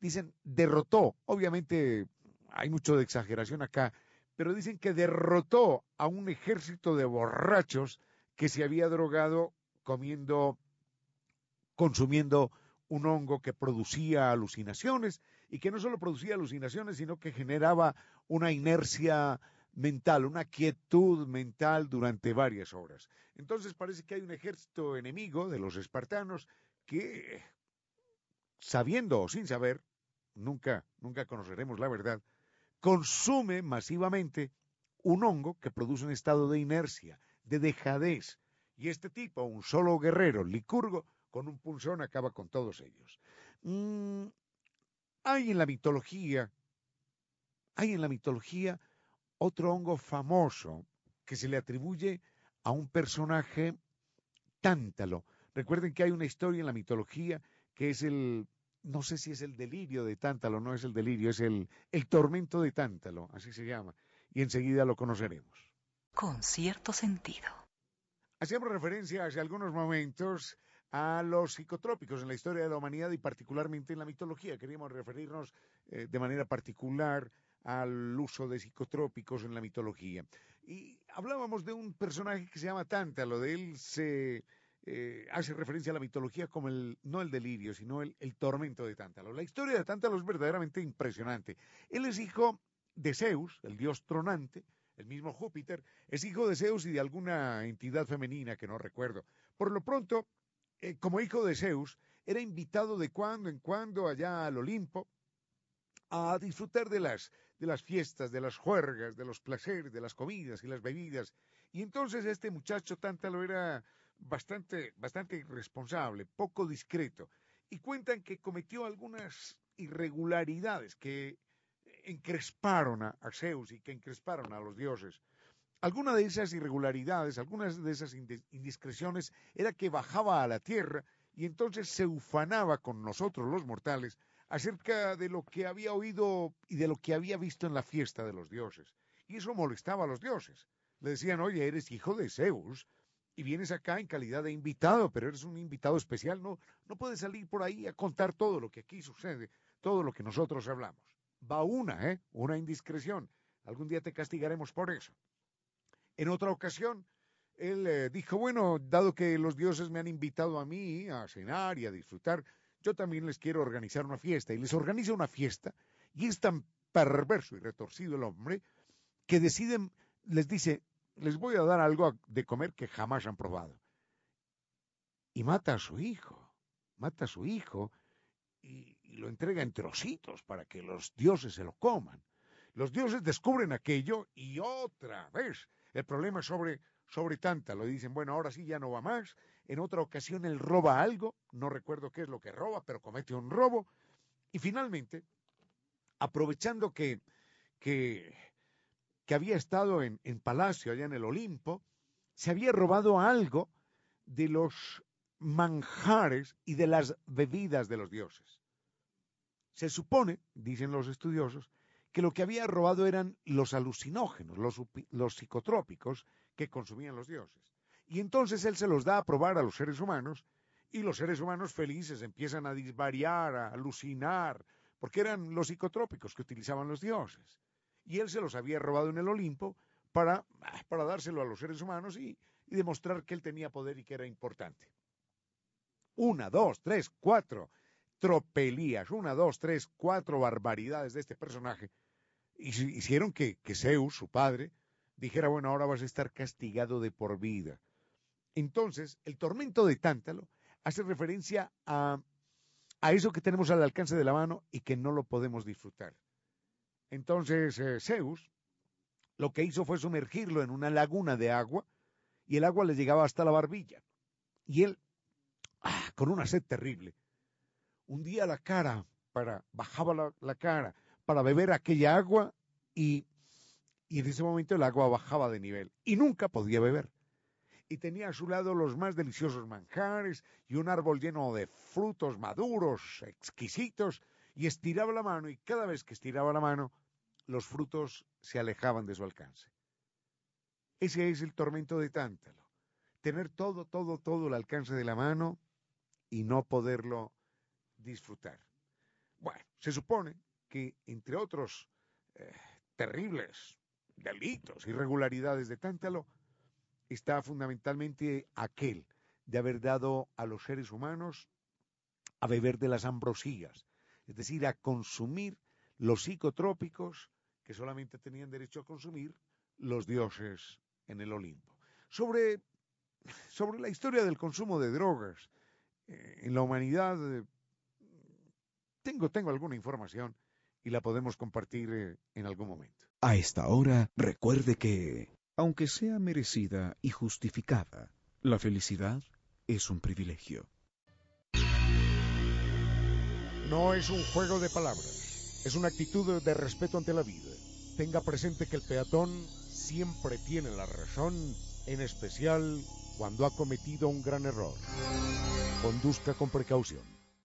E: dicen, derrotó, obviamente hay mucho de exageración acá, pero dicen que derrotó a un ejército de borrachos que se había drogado comiendo, consumiendo un hongo que producía alucinaciones y que no solo producía alucinaciones, sino que generaba una inercia mental, una quietud mental durante varias horas. Entonces parece que hay un ejército enemigo de los espartanos que, sabiendo o sin saber, nunca, nunca conoceremos la verdad, consume masivamente un hongo que produce un estado de inercia, de dejadez. Y este tipo, un solo guerrero, licurgo, con un punzón acaba con todos ellos. Mm, hay en la mitología, hay en la mitología otro hongo famoso que se le atribuye a un personaje tántalo. Recuerden que hay una historia en la mitología que es el, no sé si es el delirio de tántalo, no es el delirio, es el, el tormento de tántalo, así se llama, y enseguida lo conoceremos.
B: Con cierto sentido.
E: Hacíamos referencia hace algunos momentos a los psicotrópicos en la historia de la humanidad y particularmente en la mitología. Queríamos referirnos eh, de manera particular al uso de psicotrópicos en la mitología. Y hablábamos de un personaje que se llama Tántalo, de él se, eh, hace referencia a la mitología como el, no el delirio, sino el, tormento de Tántalo. La historia de Tántalo es verdaderamente impresionante. Él es hijo de Zeus, el dios tronante, el mismo Júpiter, es hijo de Zeus y de alguna entidad femenina que no recuerdo. Por lo pronto, eh, como hijo de Zeus, era invitado de cuando en cuando allá al Olimpo a disfrutar de las, de las fiestas, de las juergas, de los placeres, de las comidas y las bebidas. Y entonces este muchacho Tántalo era bastante, bastante irresponsable, poco discreto. Y cuentan que cometió algunas irregularidades que encresparon a, Zeus y que encresparon a los dioses. Alguna de esas irregularidades, algunas de esas indiscreciones era que bajaba a la tierra y entonces se ufanaba con nosotros los mortales acerca de lo que había oído y de lo que había visto en la fiesta de los dioses. Y eso molestaba a los dioses. Le decían, oye, eres hijo de Zeus y vienes acá en calidad de invitado, pero eres un invitado especial, no, no puedes salir por ahí a contar todo lo que aquí sucede, todo lo que nosotros hablamos. Va una, ¿eh? Una indiscreción. Algún día te castigaremos por eso. En otra ocasión, él eh, dijo, bueno, dado que los dioses me han invitado a mí a cenar y a disfrutar, yo también les quiero organizar una fiesta. Y les organiza una fiesta, y es tan perverso y retorcido el hombre, que deciden, les dice, les voy a dar algo de comer que jamás han probado. Y mata a su hijo, mata a su hijo, y, lo entrega en trocitos para que los dioses se lo coman. Los dioses descubren aquello y otra vez el problema sobre, sobre tanta. Lo dicen, bueno, ahora sí ya no va más. En otra ocasión él roba algo, no recuerdo qué es lo que roba, pero comete un robo. Y finalmente, aprovechando que, que, había estado en, en palacio allá en el Olimpo, se había robado algo de los manjares y de las bebidas de los dioses. Se supone, dicen los estudiosos, que lo que había robado eran los alucinógenos, los, psicotrópicos que consumían los dioses. Y entonces él se los da a probar a los seres humanos y los seres humanos felices empiezan a disvariar, a alucinar, porque eran los psicotrópicos que utilizaban los dioses. Y él se los había robado en el Olimpo para, para dárselo a los seres humanos y demostrar que él tenía poder y que era importante una, dos, tres, cuatro tropelías, una, dos, tres, cuatro barbaridades de este personaje, hicieron que, que Zeus, su padre, dijera, bueno, ahora vas a estar castigado de por vida. Entonces, el tormento de Tántalo hace referencia a, a eso que tenemos al alcance de la mano y que no lo podemos disfrutar. Entonces, eh, Zeus lo que hizo fue sumergirlo en una laguna de agua y el agua le llegaba hasta la barbilla. Y él ah, con una sed terrible. Un día la cara, para, bajaba la, cara para beber aquella agua y, y en ese momento el agua bajaba de nivel y nunca podía beber. Y tenía a su lado los más deliciosos manjares y un árbol lleno de frutos maduros, exquisitos, y estiraba la mano y cada vez que estiraba la mano, los frutos se alejaban de su alcance. Ese es el tormento de Tántalo. Tener todo, todo, todo al alcance de la mano y no poderlo disfrutar. Bueno, se supone que, entre otros eh, terribles delitos, irregularidades de Tántalo, está fundamentalmente aquel de haber dado a los seres humanos a beber de las ambrosías, es decir, a consumir los psicotrópicos que solamente tenían derecho a consumir los dioses en el Olimpo. Sobre, sobre la historia del consumo de drogas eh, en la humanidad eh, tengo, tengo alguna información y la podemos compartir eh, en algún momento.
C: A esta hora, recuerde que, aunque sea merecida y justificada, la felicidad es un privilegio.
E: No es un juego de palabras, es una actitud de respeto ante la vida. Tenga presente que el peatón siempre tiene la razón, en especial cuando ha cometido un gran error. Conduzca con precaución.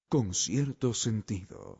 C: Con cierto sentido.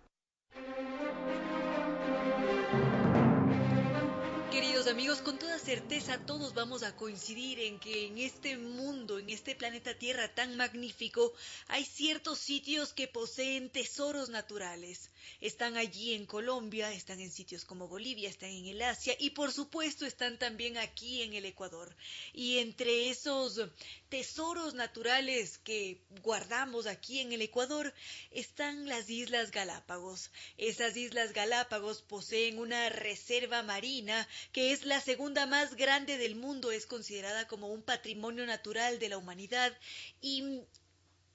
A: Amigos, con toda certeza todos vamos a coincidir en que en este mundo, en este planeta Tierra tan magnífico, hay ciertos sitios que poseen tesoros naturales. Están allí en Colombia, están en sitios como Bolivia, están en el Asia y por supuesto están también aquí en el Ecuador. Y entre esos tesoros naturales que guardamos aquí en el Ecuador están las Islas Galápagos. Esas Islas Galápagos poseen una reserva marina que es la segunda más grande del mundo, es considerada como un patrimonio natural de la humanidad y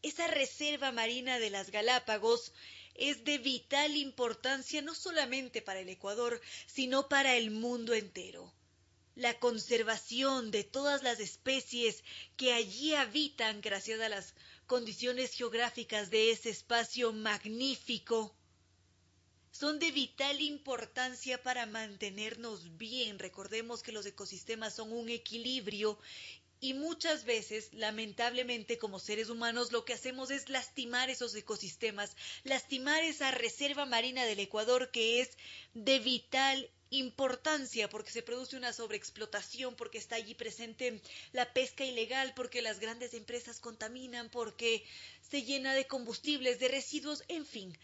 A: esa reserva marina de las Galápagos es de vital importancia no solamente para el Ecuador, sino para el mundo entero. La conservación de todas las especies que allí habitan gracias a las condiciones geográficas de ese espacio magnífico son de vital importancia para mantenernos bien. Recordemos que los ecosistemas son un equilibrio y muchas veces, lamentablemente, como seres humanos, lo que hacemos es lastimar esos ecosistemas, lastimar esa reserva marina del Ecuador que es de vital importancia porque se produce una sobreexplotación, porque está allí presente la pesca ilegal, porque las grandes empresas contaminan, porque se llena de combustibles, de residuos, en fin.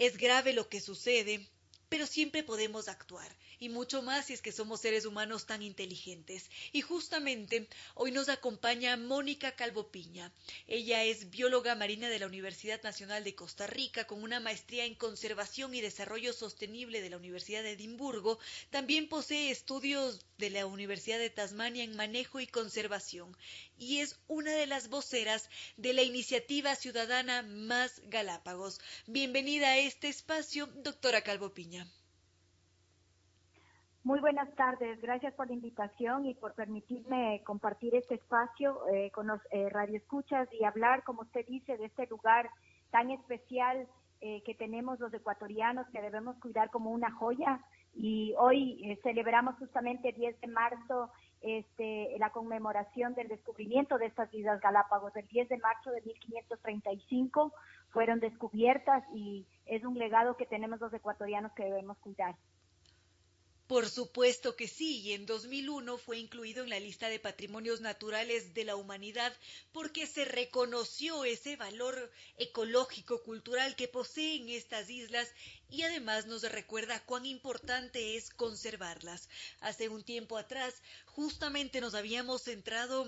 A: Es grave lo que sucede, pero siempre podemos actuar y mucho más si es que somos seres humanos tan inteligentes. Y justamente hoy nos acompaña Mónica Calvopiña. Ella es bióloga marina de la Universidad Nacional de Costa Rica con una maestría en conservación y desarrollo sostenible de la Universidad de Edimburgo. También posee estudios de la Universidad de Tasmania en manejo y conservación y es una de las voceras de la iniciativa ciudadana Más Galápagos. Bienvenida a este espacio, doctora Calvopiña.
J: Muy buenas tardes, gracias por la invitación y por permitirme compartir este espacio eh, con los eh, radioescuchas y hablar, como usted dice, de este lugar tan especial eh, que tenemos los ecuatorianos que debemos cuidar como una joya. Y hoy eh, celebramos justamente el 10 de marzo este, la conmemoración del descubrimiento de estas Islas Galápagos. El 10 de marzo de 1535 fueron descubiertas y es un legado que tenemos los ecuatorianos que debemos cuidar.
A: Por supuesto que sí, y en 2001 fue incluido en la lista de patrimonios naturales de la humanidad porque se reconoció ese valor ecológico, cultural que poseen estas islas y además nos recuerda cuán importante es conservarlas. Hace un tiempo atrás justamente nos habíamos centrado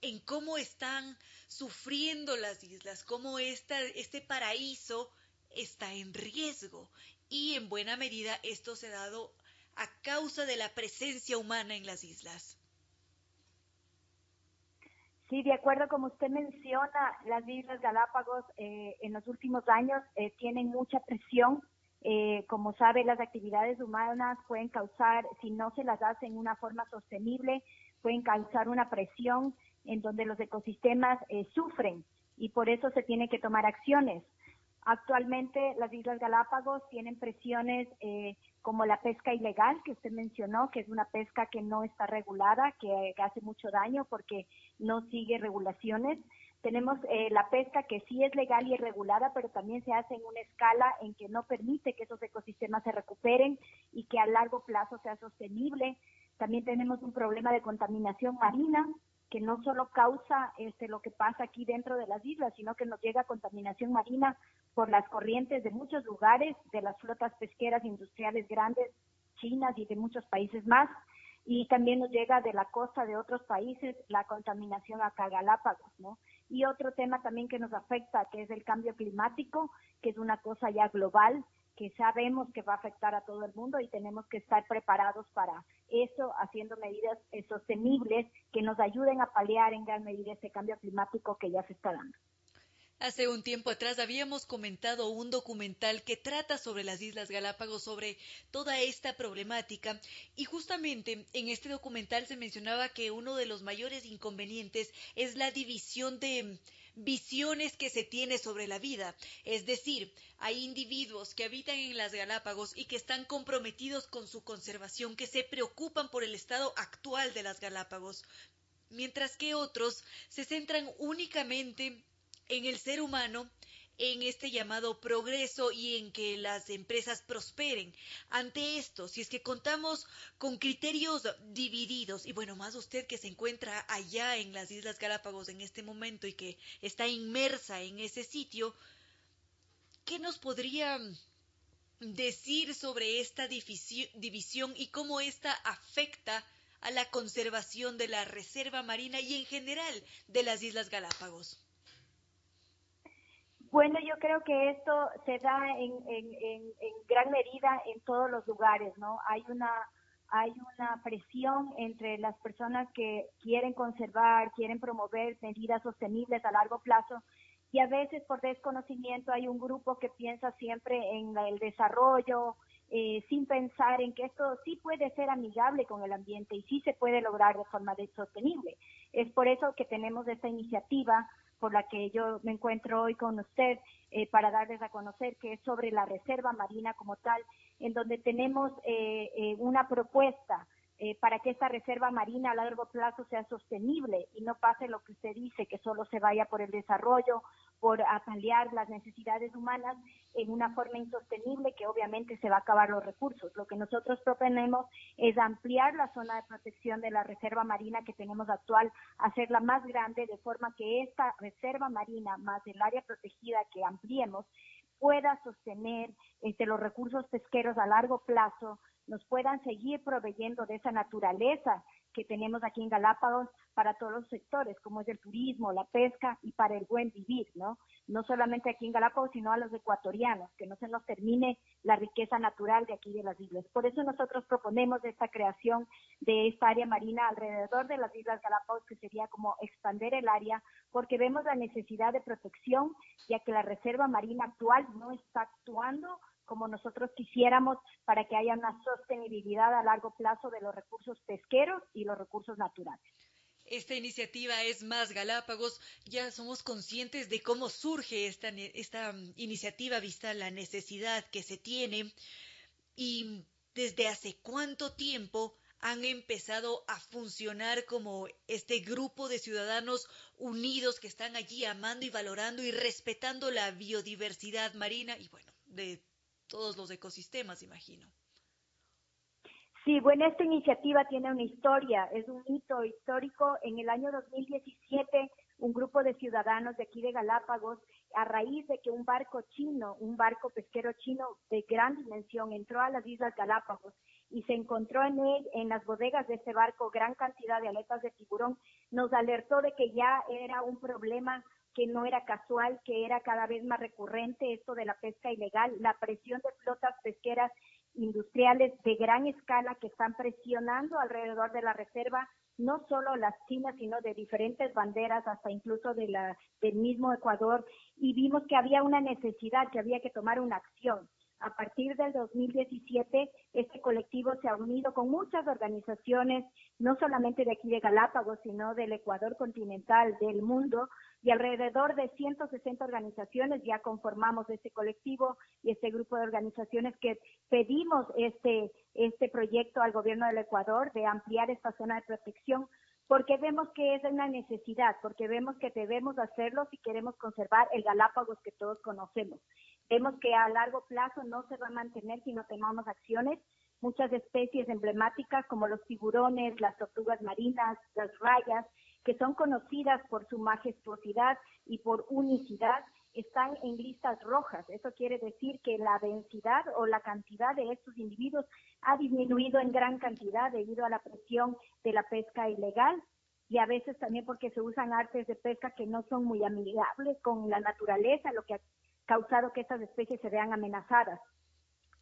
A: en cómo están sufriendo las islas, cómo este paraíso está en riesgo y en buena medida esto se ha dado a causa de la presencia humana en las islas.
J: Sí, de acuerdo como usted menciona, las Islas Galápagos eh, en los últimos años eh, tienen mucha presión. Eh, como sabe, las actividades humanas pueden causar, si no se las hace en una forma sostenible, pueden causar una presión en donde los ecosistemas sufren y por eso se tienen que tomar acciones. Actualmente las Islas Galápagos tienen presiones eh, como la pesca ilegal que usted mencionó, que es una pesca que no está regulada, que, hace mucho daño porque no sigue regulaciones. Tenemos eh, la pesca que sí es legal y es regulada, pero también se hace en una escala en que no permite que esos ecosistemas se recuperen y que a largo plazo sea sostenible. También tenemos un problema de contaminación marina que no solo causa este, lo que pasa aquí dentro de las islas, sino que nos llega contaminación marina por las corrientes de muchos lugares, de las flotas pesqueras industriales grandes, chinas y de muchos países más. Y también nos llega de la costa de otros países la contaminación acá Galápagos, ¿no? Y otro tema también que nos afecta, que es el cambio climático, que es una cosa ya global, que sabemos que va a afectar a todo el mundo y tenemos que estar preparados para eso, haciendo medidas sostenibles que nos ayuden a paliar en gran medida este cambio climático que ya se está dando.
A: Hace un tiempo atrás habíamos comentado un documental que trata sobre las Islas Galápagos, sobre toda esta problemática, y justamente en este documental se mencionaba que uno de los mayores inconvenientes es la división de visiones que se tiene sobre la vida. Es decir, hay individuos que habitan en las Galápagos y que están comprometidos con su conservación, que se preocupan por el estado actual de las Galápagos, mientras que otros se centran únicamente en el ser humano en este llamado progreso y en que las empresas prosperen. Ante esto, si es que contamos con criterios divididos, y bueno, más usted que se encuentra allá en las Islas Galápagos en este momento y que está inmersa en ese sitio, ¿qué nos podría decir sobre esta división y cómo esta afecta a la conservación de la reserva marina y en general de las Islas Galápagos?
J: Bueno, yo creo que esto se da en, gran medida en todos los lugares, ¿no? Hay una hay una presión entre las personas que quieren conservar, quieren promover medidas sostenibles a largo plazo y a veces por desconocimiento hay un grupo que piensa siempre en el desarrollo, eh, sin pensar en que esto sí puede ser amigable con el ambiente y sí se puede lograr de forma sostenible. Es por eso que tenemos esta iniciativa por la que yo me encuentro hoy con usted eh, para darles a conocer que es sobre la reserva marina como tal, en donde tenemos eh, eh, una propuesta eh, para que esta reserva marina a largo plazo sea sostenible y no pase lo que usted dice, que solo se vaya por el desarrollo, por paliar las necesidades humanas en una forma insostenible que obviamente se va a acabar los recursos. Lo que nosotros proponemos es ampliar la zona de protección de la reserva marina que tenemos actual, hacerla más grande de forma que esta reserva marina más el área protegida que ampliemos pueda sostener este, los recursos pesqueros a largo plazo, nos puedan seguir proveyendo de esa naturaleza que tenemos aquí en Galápagos para todos los sectores, como es el turismo, la pesca y para el buen vivir, ¿no? No solamente aquí en Galápagos, sino a los ecuatorianos, que no se nos termine la riqueza natural de aquí de las islas. Por eso nosotros proponemos esta creación de esta área marina alrededor de las Islas Galápagos, que sería como expander el área, porque vemos la necesidad de protección, ya que la reserva marina actual no está actuando como nosotros quisiéramos para que haya una sostenibilidad a largo plazo de los recursos pesqueros y los recursos naturales.
A: Esta iniciativa es Más Galápagos. Ya somos conscientes de cómo surge esta, esta mm, iniciativa vista la necesidad que se tiene y desde hace cuánto tiempo han empezado a funcionar como este grupo de ciudadanos unidos que están allí amando y valorando y respetando la biodiversidad marina y bueno, de todos los ecosistemas, imagino.
J: Sí, bueno, esta iniciativa tiene una historia, es un hito histórico. En el año 2017, un grupo de ciudadanos de aquí de Galápagos, a raíz de que un barco chino, un barco pesquero chino de gran dimensión, entró a las Islas Galápagos y se encontró en él, en las bodegas de ese barco, gran cantidad de aletas de tiburón, nos alertó de que ya era un problema que no era casual, que era cada vez más recurrente esto de la pesca ilegal, la presión de flotas pesqueras industriales de gran escala que están presionando alrededor de la reserva, no solo las chinas, sino de diferentes banderas, hasta incluso de la, del mismo Ecuador, y vimos que había una necesidad, que había que tomar una acción. A partir del 2017, este colectivo se ha unido con muchas organizaciones, no solamente de aquí de Galápagos, sino del Ecuador continental, del mundo, y alrededor de 160 organizaciones ya conformamos este colectivo y este grupo de organizaciones que pedimos este, este proyecto al gobierno del Ecuador de ampliar esta zona de protección porque vemos que es una necesidad, porque vemos que debemos hacerlo si queremos conservar el Galápagos que todos conocemos. Vemos que a largo plazo no se va a mantener si no tomamos acciones. Muchas especies emblemáticas como los tiburones, las tortugas marinas, las rayas, que son conocidas por su majestuosidad y por unicidad, están en listas rojas. Eso quiere decir que la densidad o la cantidad de estos individuos ha disminuido en gran cantidad debido a la presión de la pesca ilegal y a veces también porque se usan artes de pesca que no son muy amigables con la naturaleza, lo que ha causado que estas especies se vean amenazadas.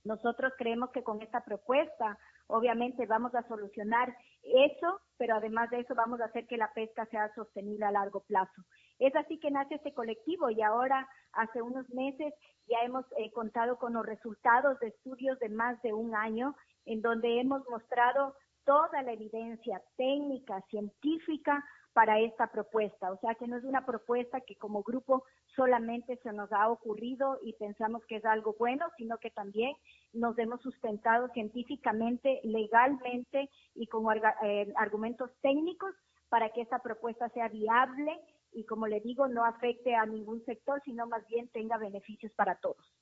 J: Nosotros creemos que con esta propuesta, obviamente, vamos a solucionar eso, pero además de eso vamos a hacer que la pesca sea sostenible a largo plazo. Es así que nace este colectivo y ahora, hace unos meses, ya hemos eh, contado con los resultados de estudios de más de un año, en donde hemos mostrado toda la evidencia técnica, científica, para esta propuesta. O sea, que no es una propuesta que como grupo solamente se nos ha ocurrido y pensamos que es algo bueno, sino que también nos hemos sustentado científicamente, legalmente y con eh, argumentos técnicos para que esta propuesta sea viable y como le digo, no afecte a ningún sector, sino más bien tenga beneficios para todos.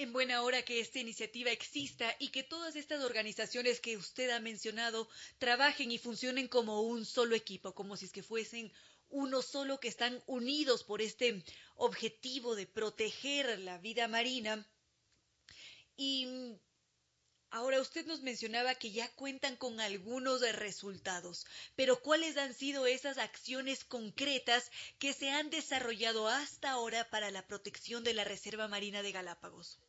A: En buena hora que esta iniciativa exista y que todas estas organizaciones que usted ha mencionado trabajen y funcionen como un solo equipo, como si es que fuesen uno solo que están unidos por este objetivo de proteger la vida marina. Y Ahora usted nos mencionaba que ya cuentan con algunos resultados, pero ¿cuáles han sido esas acciones concretas que se han desarrollado hasta ahora para la protección de la Reserva Marina de Galápagos?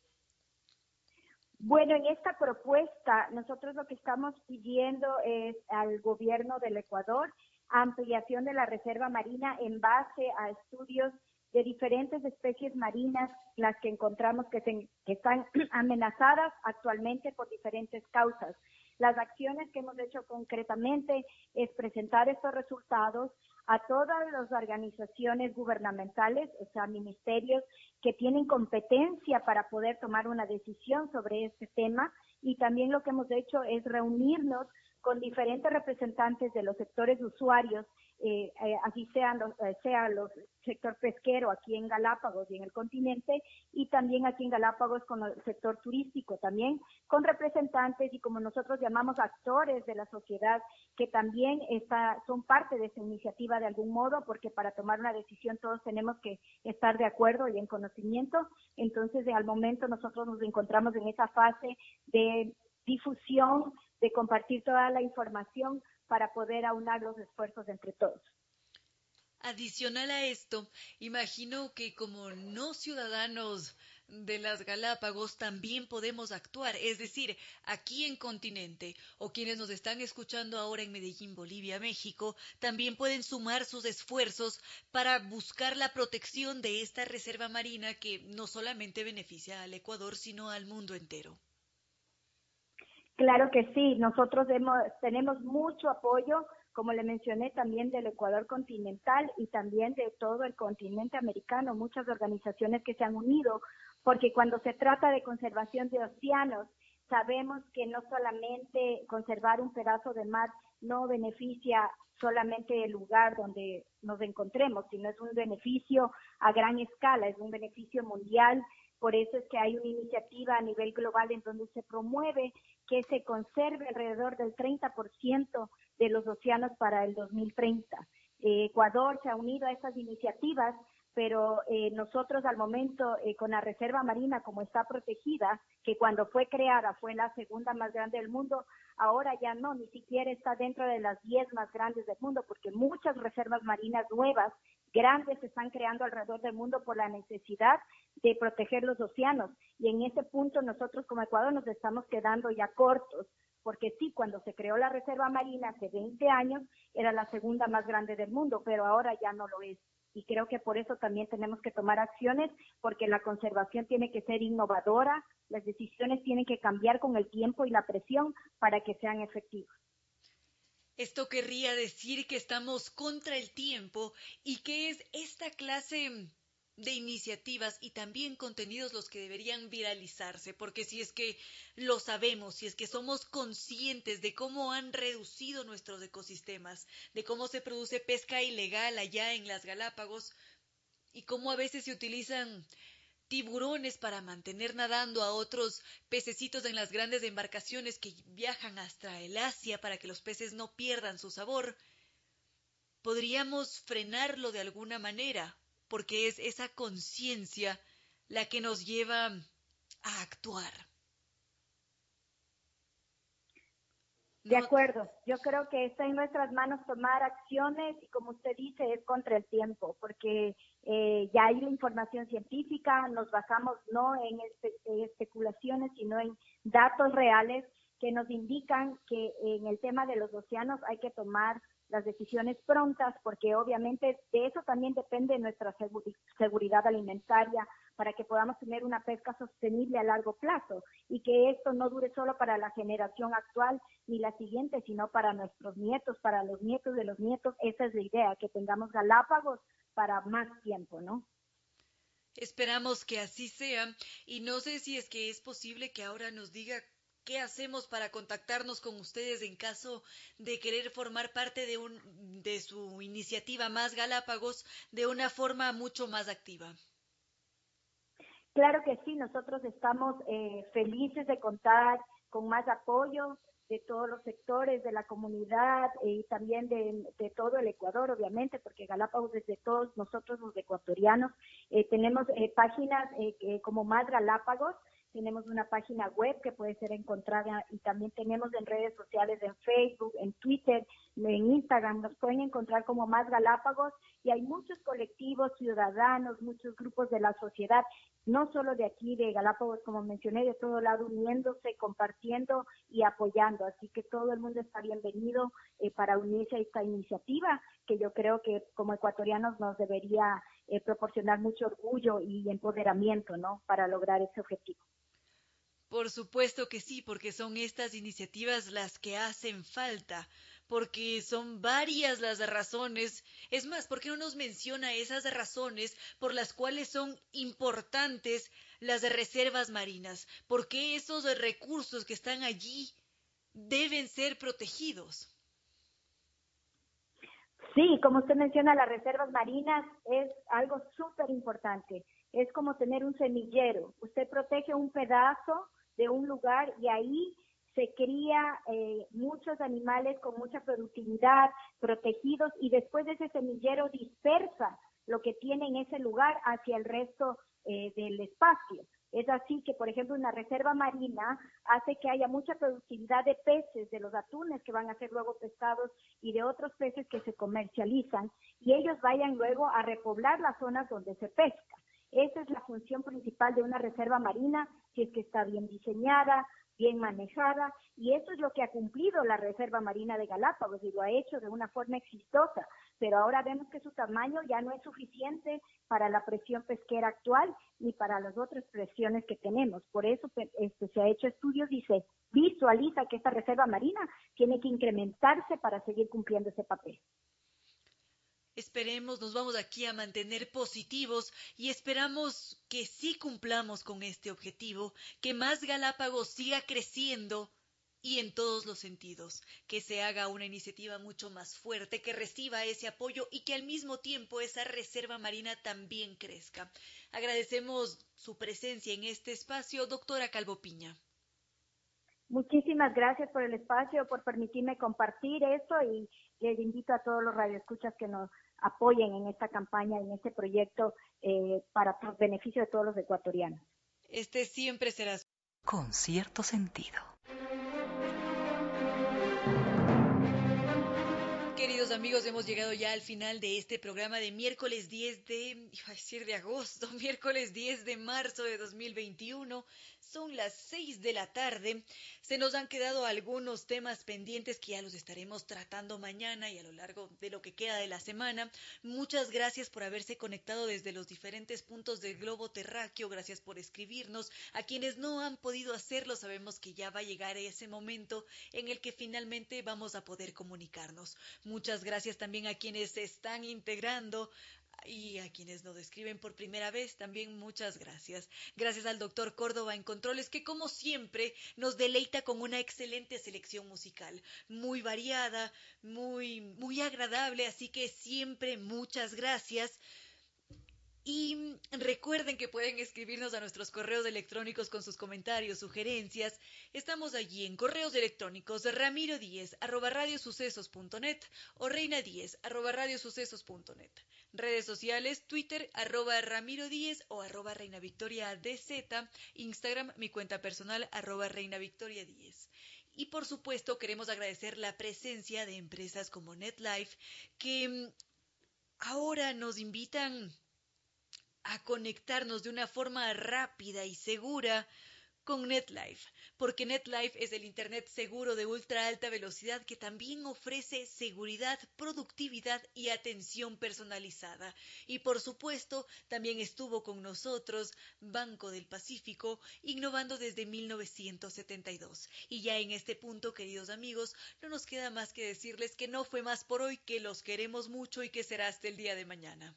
J: Bueno, en esta propuesta nosotros lo que estamos pidiendo es al gobierno del Ecuador ampliación de la Reserva Marina en base a estudios de diferentes especies marinas, las que encontramos que, están [CLEARS THROAT] amenazadas actualmente por diferentes causas. Las acciones que hemos hecho concretamente es presentar estos resultados a todas las organizaciones gubernamentales, o sea, ministerios que tienen competencia para poder tomar una decisión sobre este tema. Y también lo que hemos hecho es reunirnos con diferentes representantes de los sectores usuarios eh, eh, así sean los, eh, sea los sector pesquero aquí en Galápagos y en el continente, y también aquí en Galápagos con el sector turístico, también con representantes y como nosotros llamamos actores de la sociedad que también está, son parte de esa iniciativa de algún modo, porque para tomar una decisión todos tenemos que estar de acuerdo y en conocimiento. Entonces, al momento nosotros nos encontramos en esa fase de difusión, de compartir toda la información para poder aunar los esfuerzos entre todos.
A: Adicional a esto, imagino que como no ciudadanos de las Galápagos también podemos actuar, es decir, aquí en continente o quienes nos están escuchando ahora en Medellín, Bolivia, México, también pueden sumar sus esfuerzos para buscar la protección de esta reserva marina que no solamente beneficia al Ecuador, sino al mundo entero.
J: Claro que sí, nosotros tenemos mucho apoyo, como le mencioné, también del Ecuador continental y también de todo el continente americano, muchas organizaciones que se han unido, porque cuando se trata de conservación de océanos, sabemos que no solamente conservar un pedazo de mar no beneficia solamente el lugar donde nos encontremos, sino es un beneficio a gran escala, es un beneficio mundial. Por eso es que hay una iniciativa a nivel global en donde se promueve que se conserve alrededor del 30% de los océanos para el 2030. Eh, Ecuador se ha unido a estas iniciativas, pero eh, nosotros al momento eh, con la Reserva Marina como está protegida, que cuando fue creada fue la segunda más grande del mundo, ahora ya no, ni siquiera está dentro de las 10 más grandes del mundo, porque muchas reservas marinas nuevas grandes se están creando alrededor del mundo por la necesidad de proteger los océanos. Y en ese punto nosotros como Ecuador nos estamos quedando ya cortos, porque sí, cuando se creó la Reserva Marina hace 20 años era la segunda más grande del mundo, pero ahora ya no lo es. Y creo que por eso también tenemos que tomar acciones, porque la conservación tiene que ser innovadora, las decisiones tienen que cambiar con el tiempo y la presión para que sean efectivas.
A: Esto querría decir que estamos contra el tiempo y que es esta clase de iniciativas y también contenidos los que deberían viralizarse, porque si es que lo sabemos, si es que somos conscientes de cómo han reducido nuestros ecosistemas, de cómo se produce pesca ilegal allá en las Galápagos y cómo a veces se utilizan tiburones para mantener nadando a otros pececitos en las grandes embarcaciones que viajan hasta el Asia para que los peces no pierdan su sabor, podríamos frenarlo de alguna manera, porque es esa conciencia la que nos lleva a actuar.
J: De acuerdo, yo creo que está en nuestras manos tomar acciones y como usted dice es contra el tiempo, porque eh, ya hay información científica, nos basamos no en especulaciones, sino en datos reales que nos indican que en el tema de los océanos hay que tomar las decisiones prontas, porque obviamente de eso también depende nuestra seguridad alimentaria para que podamos tener una pesca sostenible a largo plazo y que esto no dure solo para la generación actual ni la siguiente, sino para nuestros nietos, para los nietos de los nietos. Esa es la idea, que tengamos Galápagos para más tiempo, ¿no?
A: Esperamos que así sea y no sé si es que es posible que ahora nos diga ¿Qué hacemos para contactarnos con ustedes en caso de querer formar parte de, un, de su iniciativa Más Galápagos de una forma mucho más activa?
J: Claro que sí, nosotros estamos eh, felices de contar con más apoyo de todos los sectores de la comunidad y también de, todo el Ecuador, obviamente, porque Galápagos es de todos nosotros los ecuatorianos. Eh, tenemos eh, páginas como Más Galápagos, tenemos una página web que puede ser encontrada y también tenemos en redes sociales, en Facebook, en Twitter, en Instagram, nos pueden encontrar como Más Galápagos y hay muchos colectivos ciudadanos, muchos grupos de la sociedad, no solo de aquí, de Galápagos, como mencioné, de todo lado, uniéndose, compartiendo y apoyando. Así que todo el mundo está bienvenido eh, para unirse a esta iniciativa que yo creo que como ecuatorianos nos debería eh, proporcionar mucho orgullo y empoderamiento, ¿no? Para lograr ese objetivo.
A: Por supuesto que sí, porque son estas iniciativas las que hacen falta, porque son varias las razones. Es más, ¿por qué no nos menciona esas razones por las cuales son importantes las reservas marinas? ¿Por qué esos recursos que están allí deben ser protegidos?
J: Sí, como usted menciona, las reservas marinas es algo súper importante. Es como tener un semillero. Usted protege un pedazo de un lugar y ahí se cría eh, muchos animales con mucha productividad, protegidos, y después de ese semillero dispersa lo que tiene en ese lugar hacia el resto eh, del espacio. Es así que, por ejemplo, una reserva marina hace que haya mucha productividad de peces, de los atunes que van a ser luego pescados y de otros peces que se comercializan y ellos vayan luego a repoblar las zonas donde se pesca. Esa es la función principal de una reserva marina, si es que está bien diseñada, bien manejada, y eso es lo que ha cumplido la Reserva Marina de Galápagos y lo ha hecho de una forma exitosa, pero ahora vemos que su tamaño ya no es suficiente para la presión pesquera actual ni para las otras presiones que tenemos. Por eso este, se ha hecho estudios y se visualiza que esta Reserva Marina tiene que incrementarse para seguir cumpliendo ese papel.
A: Esperemos, nos vamos aquí a mantener positivos y esperamos que sí cumplamos con este objetivo, que más Galápagos siga creciendo y en todos los sentidos, que se haga una iniciativa mucho más fuerte, que reciba ese apoyo y que al mismo tiempo esa reserva marina también crezca. Agradecemos su presencia en este espacio, doctora Calvo Piña.
J: Muchísimas gracias por el espacio, por permitirme compartir esto y les invito a todos los radioescuchas que nos apoyen en esta campaña, en este proyecto eh, para beneficio de todos los ecuatorianos.
A: Este siempre será
B: con cierto sentido.
A: Amigos, hemos llegado ya al final de este programa de miércoles 10 de, iba a decir de agosto, [LAUGHS] miércoles 10 de marzo de 2021. Son las seis de la tarde. Se nos han quedado algunos temas pendientes que ya los estaremos tratando mañana y a lo largo de lo que queda de la semana. Muchas gracias por haberse conectado desde los diferentes puntos del globo terráqueo. Gracias por escribirnos. A quienes no han podido hacerlo, sabemos que ya va a llegar ese momento en el que finalmente vamos a poder comunicarnos. Muchas gracias también a quienes se están integrando y a quienes nos escriben por primera vez, también muchas gracias. Gracias al doctor Córdoba en Controles, que como siempre nos deleita con una excelente selección musical, muy variada, muy, muy agradable, así que siempre muchas gracias. Y recuerden que pueden escribirnos a nuestros correos electrónicos con sus comentarios, sugerencias. Estamos allí en correos electrónicos ramiro 10 arroba radiosucesos.net o reina 10 arroba radiosucesos.net. Redes sociales, Twitter arroba ramiro 10 o arroba reina victoria DZ. Instagram, mi cuenta personal arroba reina victoria 10. Y por supuesto queremos agradecer la presencia de empresas como NetLife que ahora nos invitan a conectarnos de una forma rápida y segura con NetLife, porque NetLife es el Internet seguro de ultra alta velocidad que también ofrece seguridad, productividad y atención personalizada. Y por supuesto, también estuvo con nosotros Banco del Pacífico, innovando desde 1972. Y ya en este punto, queridos amigos, no nos queda más que decirles que no fue más por hoy, que los queremos mucho y que será hasta el día de mañana.